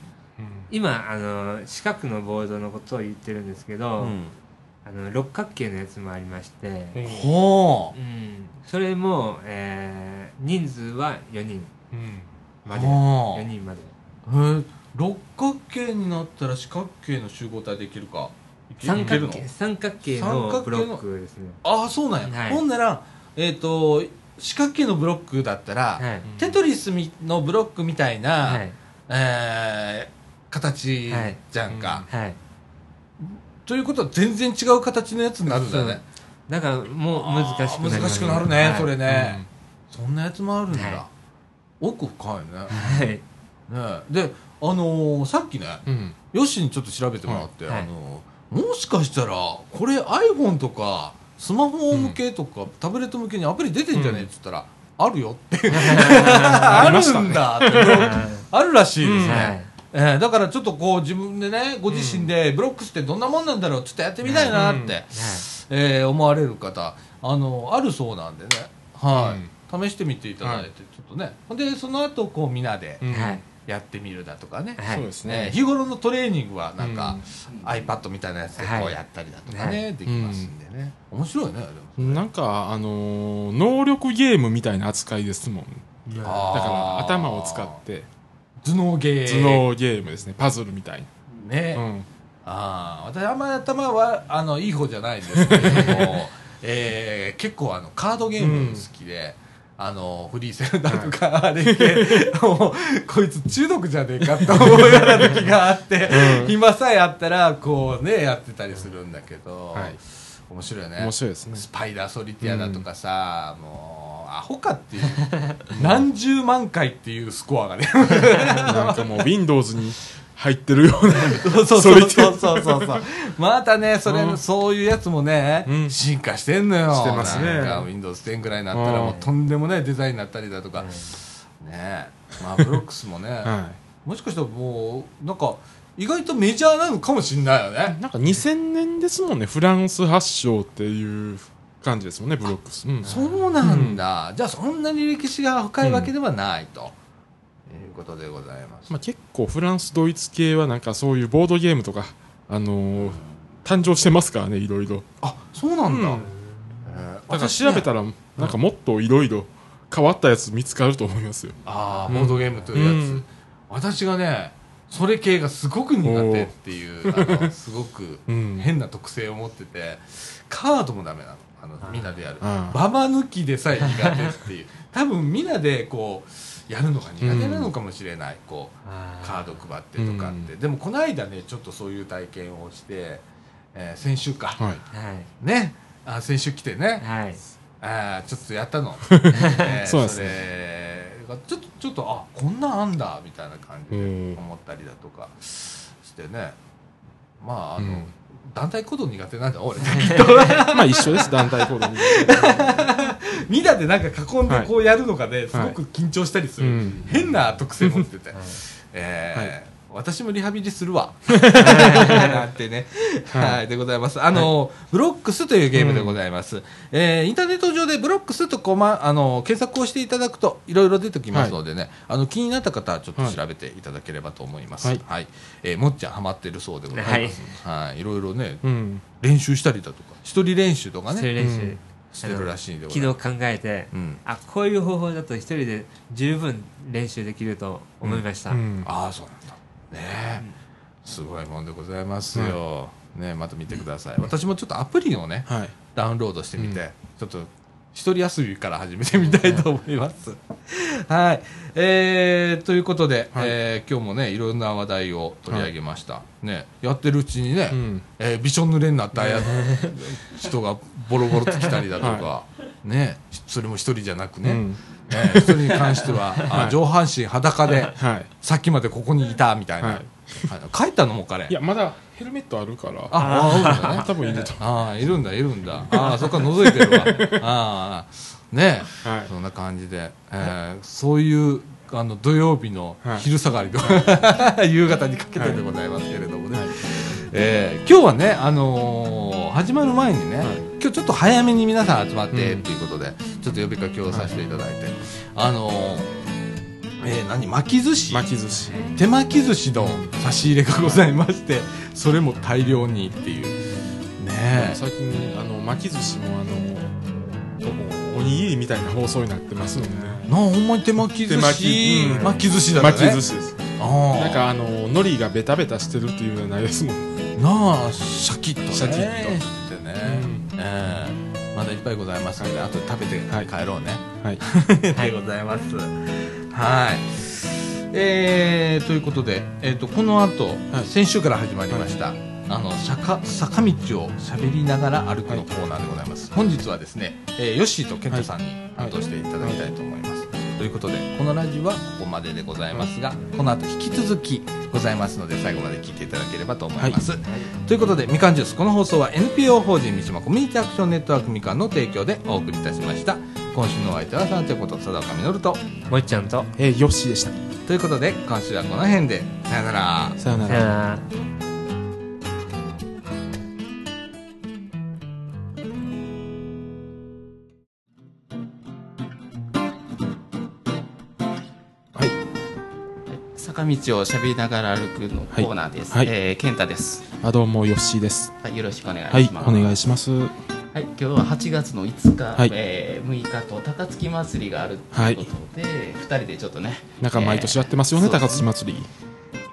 今あの四角のボードのことを言ってるんですけど、うん。あの六角形のやつもありまして、ほう。ん、それも、えー人数は4人。うん。まではあ4人まで。うへえ六角形になったら四角形の集合体できるか。いけ三いけるの？角形三角形三角形の？のブロックですね。ああそうなんや、はい。ほんならえっ、と四角形のブロックだったら、はい。テトリスみのブロックみたいな、はい。えー形はいじゃんか、はい。ということは全然違う形のやつになるんだよねだからもう難しくなります難しくなるね、はい。それね、そんなやつもあるんだ、はい。奥深いね。はいね。であのーさっきねうん。ヨッシーにちょっと調べてもらって、はい。あのーもしかしたらこれ iPhone とかスマホ向けとか、タブレット向けにアプリ出てんじゃね？えっつったら、あるよって。あるんだって。あるらしいですね、はい。えーだからちょっとこう自分でねご自身でブロックスってどんなもんなんだろう？ちょっとやってみたいなって、うん。えー思われる方あのあるそうなんでね。はい、試してみていただいて、ちょっとね。でその後こうみんなでうん。はいやってみるだとかね、はい。そうですえーね日頃のトレーニングはなんか、うん。iPad みたいなやつでこうやったりだとかね、はい。できますんでね、面白いねでも。なんかあのー能力ゲームみたいな扱いですもん。だから頭を使って。頭脳ゲー頭脳ゲームですね。パズルみたいね、な、うん、ああ私あんまり頭はあのいい方じゃないんですけれども、えー結構あのカードゲーム好きで、あのフリーセルだとか、あれ系 もうこいつ中毒じゃねえかと思うような時があって、うん。暇さえあったらこうねやってたりするんだけど、はい。面白いよね。面白いですね。スパイダーソリティアだとかさ、もうアホかっていう。何十万回っていうスコアがね。なんかもう Windows に入ってるような。そうそうそう。そうそうそう。またねそれ、うん。そういうやつもね、うん。進化してんのよ。してますね。なんか Windows10 ぐらいになったらもううん。とんでもないデザインになったりだとか、ね。まあブロックスもね、はもしかしたらもうなんか意外とメジャーなのかもしれないよね。い、なんか2000年ですもんね。フランス発祥っていう感じですもんねブロックス、うん、そうなんだ、じゃあそんなに歴史が深いわけではないと、いうことでございます、まあ、結構フランスドイツ系はなんかそういうボードゲームとか、あのー誕生してますからねいろいろ。あそうなんだ、うん。えーだから調べたらなんかもっといろいろ変わったやつ見つかると思いますよ。ああボードゲームというやつ、うん。私がねそれ系がすごく苦手っていうすごくうん。変な特性を持っててカードもダメなの。あのみんなでやる。ババ抜きでさえ苦手っていう。多分みんなでこうやるのが苦手なのかもしれない、こうカード配ってとかって、でもこの間ねちょっとそういう体験をして、えー先週か、はい。はい。ね。あ先週来てね、はい。あーちょっとやったの、えーそうですね。ちょっとちょっとあこんなんあんだみたいな感じでうん。思ったりだとかしてね。まああの、うん。団体行動苦手なんだ俺。まあ一緒です。団体行動にみんなでなんか囲んではい。こうやるのがね、すごく緊張したりする、うん。変な特性持ってて、はいえー私もリハビリするわ。なんてね、はい、でございます。あの、ブロックスというゲームでございます、えーインターネット上でブロックスとこまあの検索をしていただくといろいろ出てきますのでね、あの気になった方はちょっと調べていただければと思います。ははい。い、えーもっちゃんハマってるそうでございます、はい。い、ろいろねうん。練習したりだとか。一人練習とかね。それ練習、うんしてるらしいんで昨日考えて、うん。あこういう方法だと一人で十分練習できると思いました、うん。ああそうなんだ。ねえ。すごいもんでございますよ、ねえまた見てください。私もちょっとアプリをねはい。ダウンロードしてみて、うん。ちょっと一人遊びから始めてみたいと思います。はい、えー、ということで、はい。えー今日もねいろんな話題を取り上げました、ね。やってるうちにね、うん。えーびしょ濡れになったや人がボロボロと来たりだとか、はね。それも一人じゃなくね、うん。えー一人に関しては、あ はい。上半身裸ではい。さっきまでここにいたみたいな、はいはい帰ったのも彼。いやまだヘルメットあるから。ああ多分いると。ああいるんだいるんだ。ああそこから覗いてるわ。ああねえ、はい。そんな感じで、えーそういうあの土曜日のはい。昼下がりの、夕方にかけてでございますけれどもね、えー今日はね、あのー始まる前にね、はい。今日ちょっと早めに皆さん集まってうん。っていうことで、ちょっと呼びかけをさせていただいて、あのーえー何？巻き寿司？巻き寿司。手巻き寿司の差し入れがございましてそれも大量にっていう。ねね最近あの巻き寿司もあのおにぎりみたいな放送になってますのでね。なあほんまに手巻き寿手巻司きうん。巻き寿司だね。巻き寿司です。ああ。なんかあの海苔がベタベタしてるっていうのはないですも。んなあシャキッとね。シャキッと。してね、ええ。まだいっぱいございますので、あとで食べてはい帰ろうね、はい。でございますはい。えー、ということで、えー、とこの後、先週から始まりました、あの坂坂道を喋りながら歩くのコーナーでございます、本日はですね、えーヨッシーとケントさんに担当していただきたいと思います、ということでこのラジオはここまででございますがこの後引き続きございますので最後まで聞いていただければと思います、ということでみかんジュースこの放送は NPO 法人三島コミュニティアクションネットワークみかんの提供でお送りいたしました今週のお相手はさんちゃんこと佐岡実と。もっちゃんと。えー、ヨッシーでした。ということで今週はこの辺で。さよなら。さよなら。坂道を喋りながら歩くのコーナーです。はい。えー、健太です。あどうもヨッシーです。はい、よろしくお願いはいします。お願いしますはい、今日は8月の5日、はい。えー、6日と高槻祭りがあるということで、2人でちょっとね、なんか毎年やってますよね、えー高槻祭り。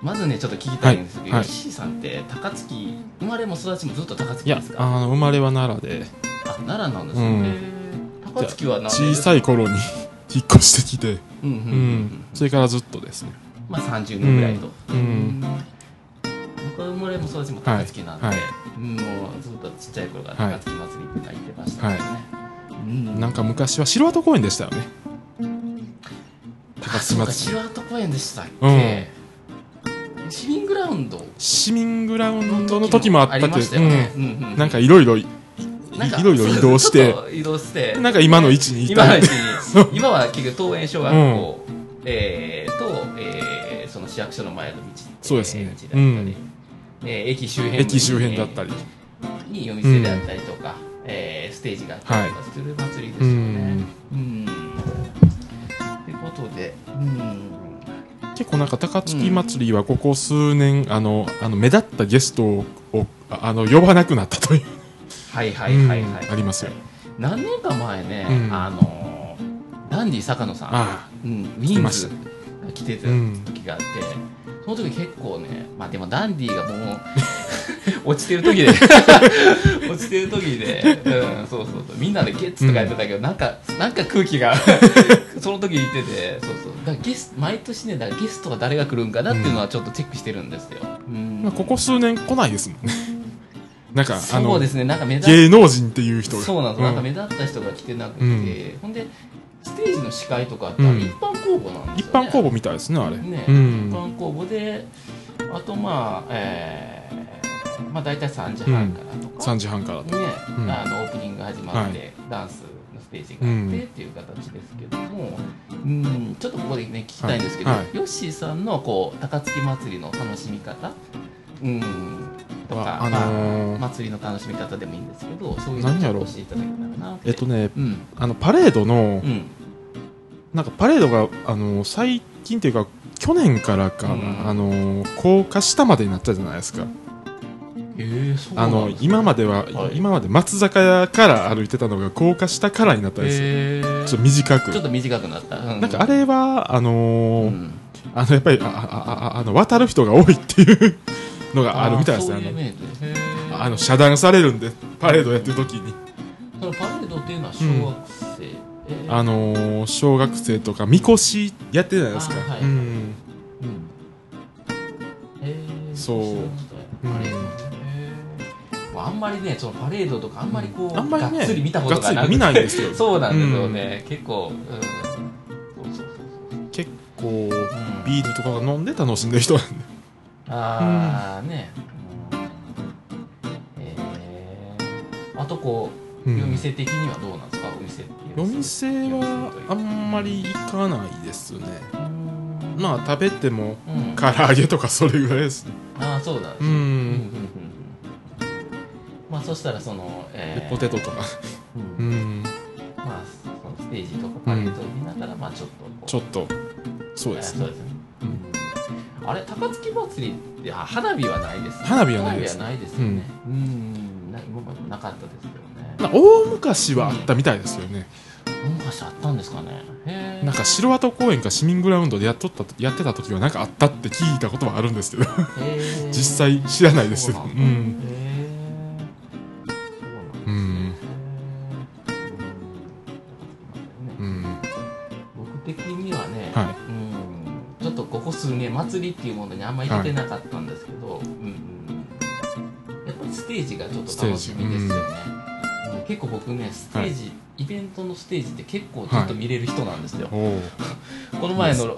まずね、ちょっと聞きたいんですけど、はい。ヨッシーさんって高�滉、生まれも育ちもずっと高いや槻ですか？あの生まれは奈良で。あ、奈良なんですね。うん。えー高槻は何小さい頃に 引っ越してきて。うんうんううん。ん。それからずっとですね。まあ30年ぐらいと。うん。うん僕は生まれも育ちも高槻なんで、はい。うんもうずっとちっちゃい頃から高槻祭りってのは行ってましたけどね。うん。なんか昔は城跡公園でしたよね。高槻祭り。城跡公園でしたっけ、市民グラウンド？市民グラウンドの時もあったけどね、うん。うんうんなんかいろいろいろいろ移動して。移動して。なんか今の位置にいた。今は結局東園小学校、えーと、えーその市役所の前の道そうですね。えー道だったり、うんえー駅周辺駅周辺だったり。に夜店であったりとか、えーステージがあったりとかする祭りですよね。うん。ということで、うん。結構なんか高槻祭りはここ数年あのあの目立ったゲストをああの呼ばなくなったという。はいはいはいはい。うん。ありますよ。何年か前ね、うん。あのダンディ坂野さん、あうん、来てミンズ来てたうん時があって、その時結構ね、まあでもダンディがもう 落ちてる時で。落ちてる時で、うん、そうそうそう。みんなでゲッツとかやってたけど、なんかなんか空気がその時言っててそうそう。だからゲス毎年ねだからゲストが誰が来るんかなっていうのはちょっとチェックしてるんですよ、うん。まあここ数年来ないですもんね。なんかあそうのですね。なんか目立っ芸能人っていう人が。そうなんです、うなんか目立った人が来てなくて、うん。ほんでステージの司会とかって一般公募なんです一よ、ね。般公募みたいですねあれ。ね、うん。一般公募であとまあえー、まあ大体3時半からとか、3時半からとね、うん。あのオープニングが始まって、はい。ダンスのステージがあって、うんっていう形ですけども、うん、ちょっとここでね聞きたいんですけど、はい。はい。ヨッシーさんのこう高槻祭りの楽しみ方、うん、とか、ああのーまあ、祭りの楽しみ方でもいいんですけど、そういうのを何やろう。教えていただけたらな。えっとねうん、あのパレードのうん、なんかパレードがあの最近っていうか去年からかな、うん。あの高架下までになったじゃないですか。えー、そうあの今までは、はい。今まで松坂屋から歩いてたのが高架下からになったんですよ、えー。ちょっと短く。ちょっと短くなった。うなんかあれはあのーうん。あのやっぱりああああの渡る人が多いっていうのがあるみたいですねあのあの遮断されるんでパレードやってる時に。そのパレードっていうのは小学生、えー。あのー小学生とかみこしやってるじゃないですか、あはい。うん。うん。そう。パレああんまりねそのパレードとかあんまりこう、あんまりねがっつり見たことがなく見ないんですよ そうなんですよね、結構、うん、そうそうそう結構ビールとか飲んで楽しんでる人なんでああ、ね、うん、えー、あとこう、うん夜店的にはどうなんですか？お店っていう。夜店はあんまり行かないですね。まあ食べてもうん、唐揚げとかそれぐらいですね。ああそうだ、ううんうんうんん。まあそしたらその、えでポテトとか。うん。うん。まあそのステージとかパレードを見ながら、まあちょっとちょっとそうですね。えーそうですね、うんあれ高槻祭りってあ花火はないですね。花火はないです。花火はないですよね。うん。な今までなかったですけどね。な大昔はあったみたいですよね、昔あったんですかね。なんか城跡公園か市民グラウンドでやっとったやってた時はなんかあったって聞いたことはあるんですけど。実際知らないです。うなん祭りっていうものにあんまり入れてなかったんですけど、うんうんやっぱりステージがちょっと楽しみですよね、うん結構僕ねステージ、イベントのステージって結構ずっと見れる人なんですよ、この前の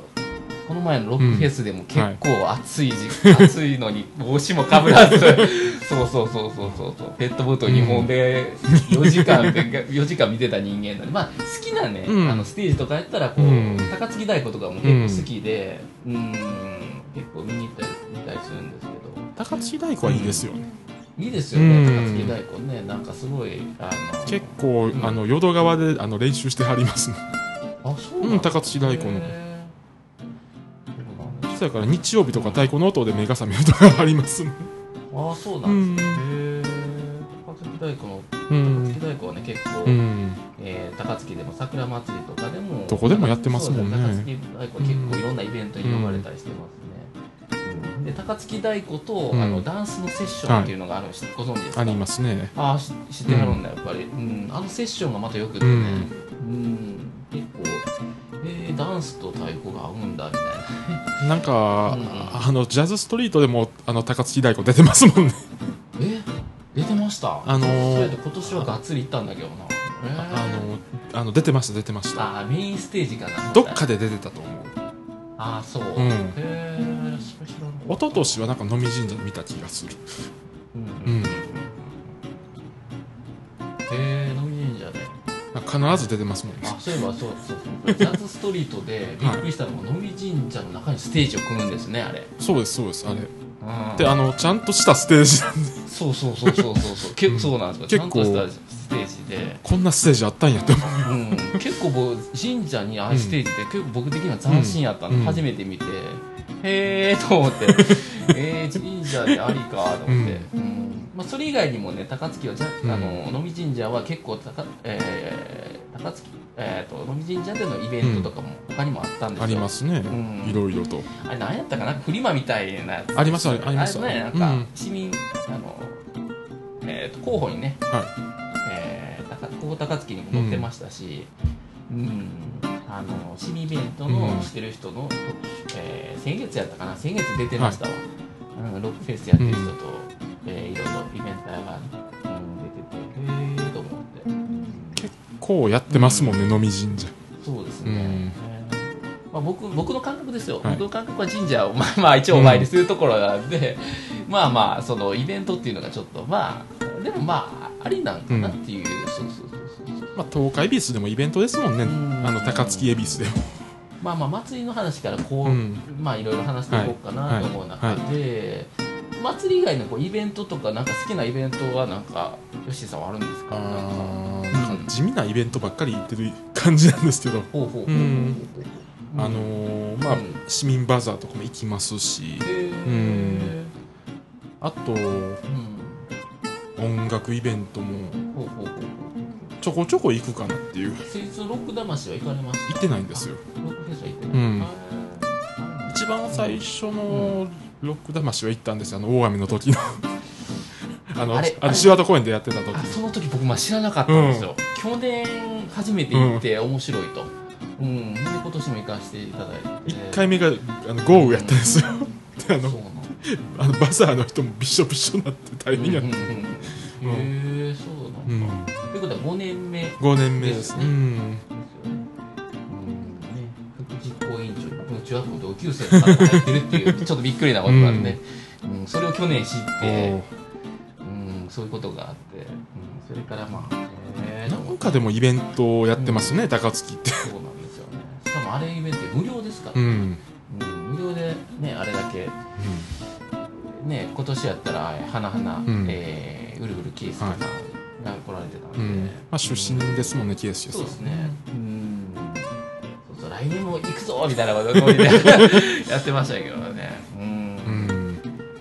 この前のロックフェスでも結構暑い時、暑いのに帽子もかぶらず そうそうそうそうそうそう。ペットボトル2本で4時間で 4時間見てた人間なんでまあ好きなね、うん。あのステージとかやったらこう、うん。高槻太鼓とかも結構好きでうん。結構見に行ったり見たりするんですけど。高槻太鼓はいいですよね、いいですよね、うん。高槻太鼓ね。なんかすごいあの結構、うん。あの淀川であの練習してはりますね。あそうなんうん高槻太鼓のそうやから日曜日とか太鼓の音で目が覚めるとかありますねああそうなんですね、うん。へえ高槻太鼓のう高槻ん、太鼓はね結構、うん、えー高槻でも桜祭りとかでもどこでもやってますもんね。高槻太鼓は結構いろんなイベントに呼ばれたりしてますね、うん。で高槻太鼓と、うん。あのダンスのセッションっていうのがあるの、知ご存知ですか？ありますね。ああし知ってはるんだやっぱり、うん、あのセッションがまたよくてね、うん。うん結構えー、ダンスと太鼓が合うんだみたいな。なんか、うん。あのジャズストリートでもあの高槻太鼓出てますもんね。え？出てました？あのー今年はがっつり行ったんだけどな。えーあのあの出てました出てました。あーメインステージかなどっかで出てたと思う。ああそう、ん。へえそれ知らん一昨年はなんか飲み神社で見た気がする。うん。うん。へえ飲み必ず出てますもんね。あそういえばそうそうそう。ジャズストリートでびっくりしたのが飲み神社の中にステージを組むんですねあれ。そうですそうですあれ。うん。であのちゃんとしたステージ。なんでそうそうそうそうそうそう。結構そうなんですよ。ちゃんと結構したステージで。こんなステージあったんやって思う。うん、結構僕神社にああいうステージって結構僕的には斬新やったの、うん。初めて見て。へえと思って。えー、神社でありかと思って、うんまあ、それ以外にもね高槻はじゃ、うん。あの能美神社は結構高,、えー高槻、えー、と能美神社でのイベントとかも他にもあったんですよ、ありますね、うん。いろいろと。あれ何やったかな？フリマみたいなやつありますありありますあれねなんか、うん。市民あの、えー、と候補にねはえー、高高槻にも載ってましたし、うん。あの市民イベントのうん。してる人の、えー先月やったかな？先月出てましたわ、うん、ロックフェスやってる人と、えーいろいろイベントやが、うん、出ててへえと思って、うん結構やってますもんね、飲み神社。そうですね、うん。えーまあ、僕僕の感覚ですよ、はい。僕の感覚は神社を、まあ、まあ一応お参りするところなんで、まあまあそのイベントっていうのがちょっとまあでもまあありなんかなっていう、そうそうそうそうまあ東海恵比寿でもイベントですもんね、うん。あの高槻恵比寿でも。まあまあ祭りの話からこう、うん。まあいろいろ話していこうかなと思う中で、祭り以外のこうイベントとかなんか好きなイベントはなんか吉井さんはあるんですか？なんか。地味なイベントばっかり行ってる感じなんですけど。あのーまあ、うん。市民バザーとかも行きますし。あとうん。音楽イベントもちょこちょこ行くかなっていう。先日のロック魂は行かれました行ってないんですよ。一番最初のロック魂は行ったんですよ。あの大雨の時の。あのあれシワト公園でやってた時。あその時僕まあ知らなかったんですよ、去年初めて行って面白いと、うん。で今年も行かせていただいて。1回目があの豪雨やったんですよ。であのあのバザーの人もびしょびしょになって大変やった、うんうんうんへえそうなんだ、ということは5年目ですよ5年目です。ねですねうんね。うん。ね副実行委員長中学校の同級生が入ってるっていうちょっとびっくりなことなんで、うん。それを去年知って、う。ん、そういうことがあって、うん、それからまあへえと思ってなんかでもイベントをやってますね、高槻って。そうなんですよね。しかもあれイベント無料ですから、うん、うん無料でねあれだけね今年やったら花々、ん。えー、うるうるケースとかが来られてたうん。んで、まあ、出身ですもんねケースそうですね。うん来年も行くぞみたいなことで やってましたけどね。うん。うん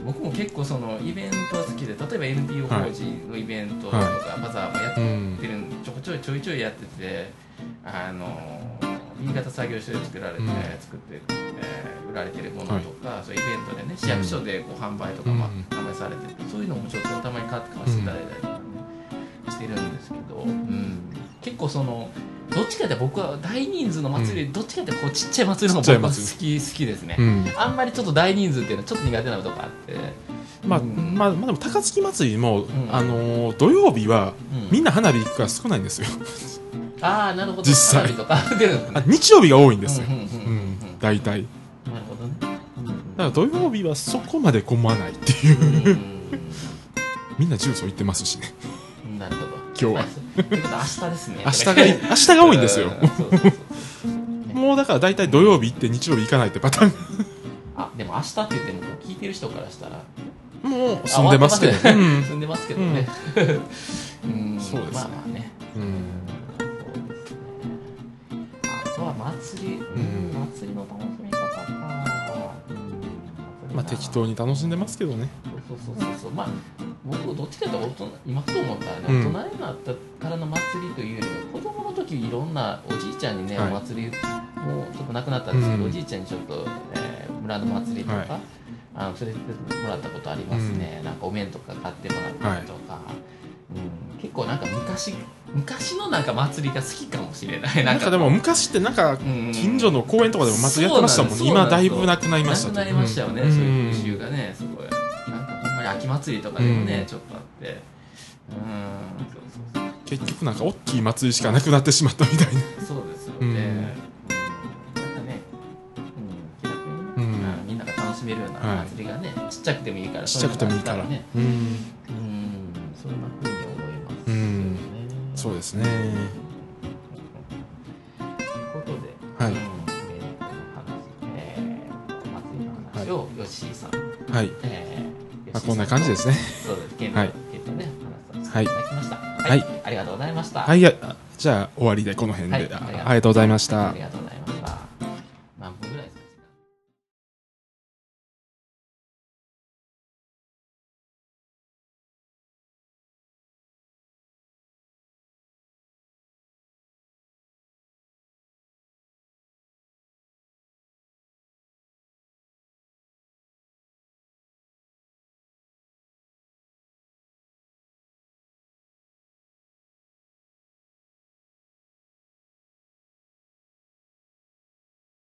僕も結構そのイベントは好きで例えば NPO 法人のイベントとか、はい。バザーもやっうんてるんちょこちょいちょいちょいやっててあの新潟作業所で作られて、うん。作って、えー売られてるものとか、そういうイベントでね市役所でこう販売とかもうん販売されてて、そういうのもちょっとたまに買って買わせていただいたりとかね、してるんですけど、うん、結構そのどっちかって僕は大人数の祭り、どっちかってこうちっちゃい祭りの方が僕は好き好きですね、うん。あんまりちょっと大人数っていうのはちょっと苦手なとこあって、まあ、うん。まあ、まあでも高槻祭りも、ん。あのー土曜日はうん。みんな花火行くから少ないんですよ、ああなるほど。実際。とか。出るんですあね日曜日が多いんですよ、大体。だなるほどね。から土曜日はそこまで混まないっていう。うん。みんな重曹行ってますしね。うんなるほど。今日は明日ですね。明日がい明日が多いんですよ。もうだから大体土曜日行って日曜日行かないってパターあでも明日って言っても聞いてる人からしたら。ンもう住んでますけど。あ終わってうん。住んでますけどね。うん。そうですね。まあまあね。うん。あとは祭り、うん。うん祭りの楽しみ方か、うんまあ適当に楽しんでますけどね。そうそうそうそう。まあ僕どっちかというと大人今ふと思ったらね、うん。大人になったからの祭りというよりは子供の時いろんなおじいちゃんにね、はい。お祭りもうちょっとなくなったんですけど、うん。おじいちゃんにちょっと、えー村の祭りとか、はい。あの連れてってもらったことありますね、なんかお面とか買ってもらったりとか、うん、結構なんか昔昔のなんか祭りが好きかもしれない。なんかでも昔ってなんかうん。近所の公園とかでも祭りやってましたもんね。今だいぶなくなりましたなくなりましたよね、うん。そういう風習がねすごい。なんかほんまに秋祭りとかでもね、うん。ちょっとあって。うん。そうそうそう結局なんか大きい祭りしかなくなってしまったみたいな。そうですよね、うん。うんなんかね、うん、気楽にね、うんあみんなが楽しめるようなはい。祭りがね、ちっちゃくてもいいからちっちゃくてもいいから。そうんね。うん。そんなふそうですね。ということで、はい。うん、イベントの話、えー、お祭りの話をヨッシーさん、はい。えーまあこんな感じですね。そうです。ケンはい。ケンとね、話させはいていただきました。はい。ありがとうございました。はい。やじゃあ終わりでこの辺で、はい。あありがとうございました。ありがとうございました。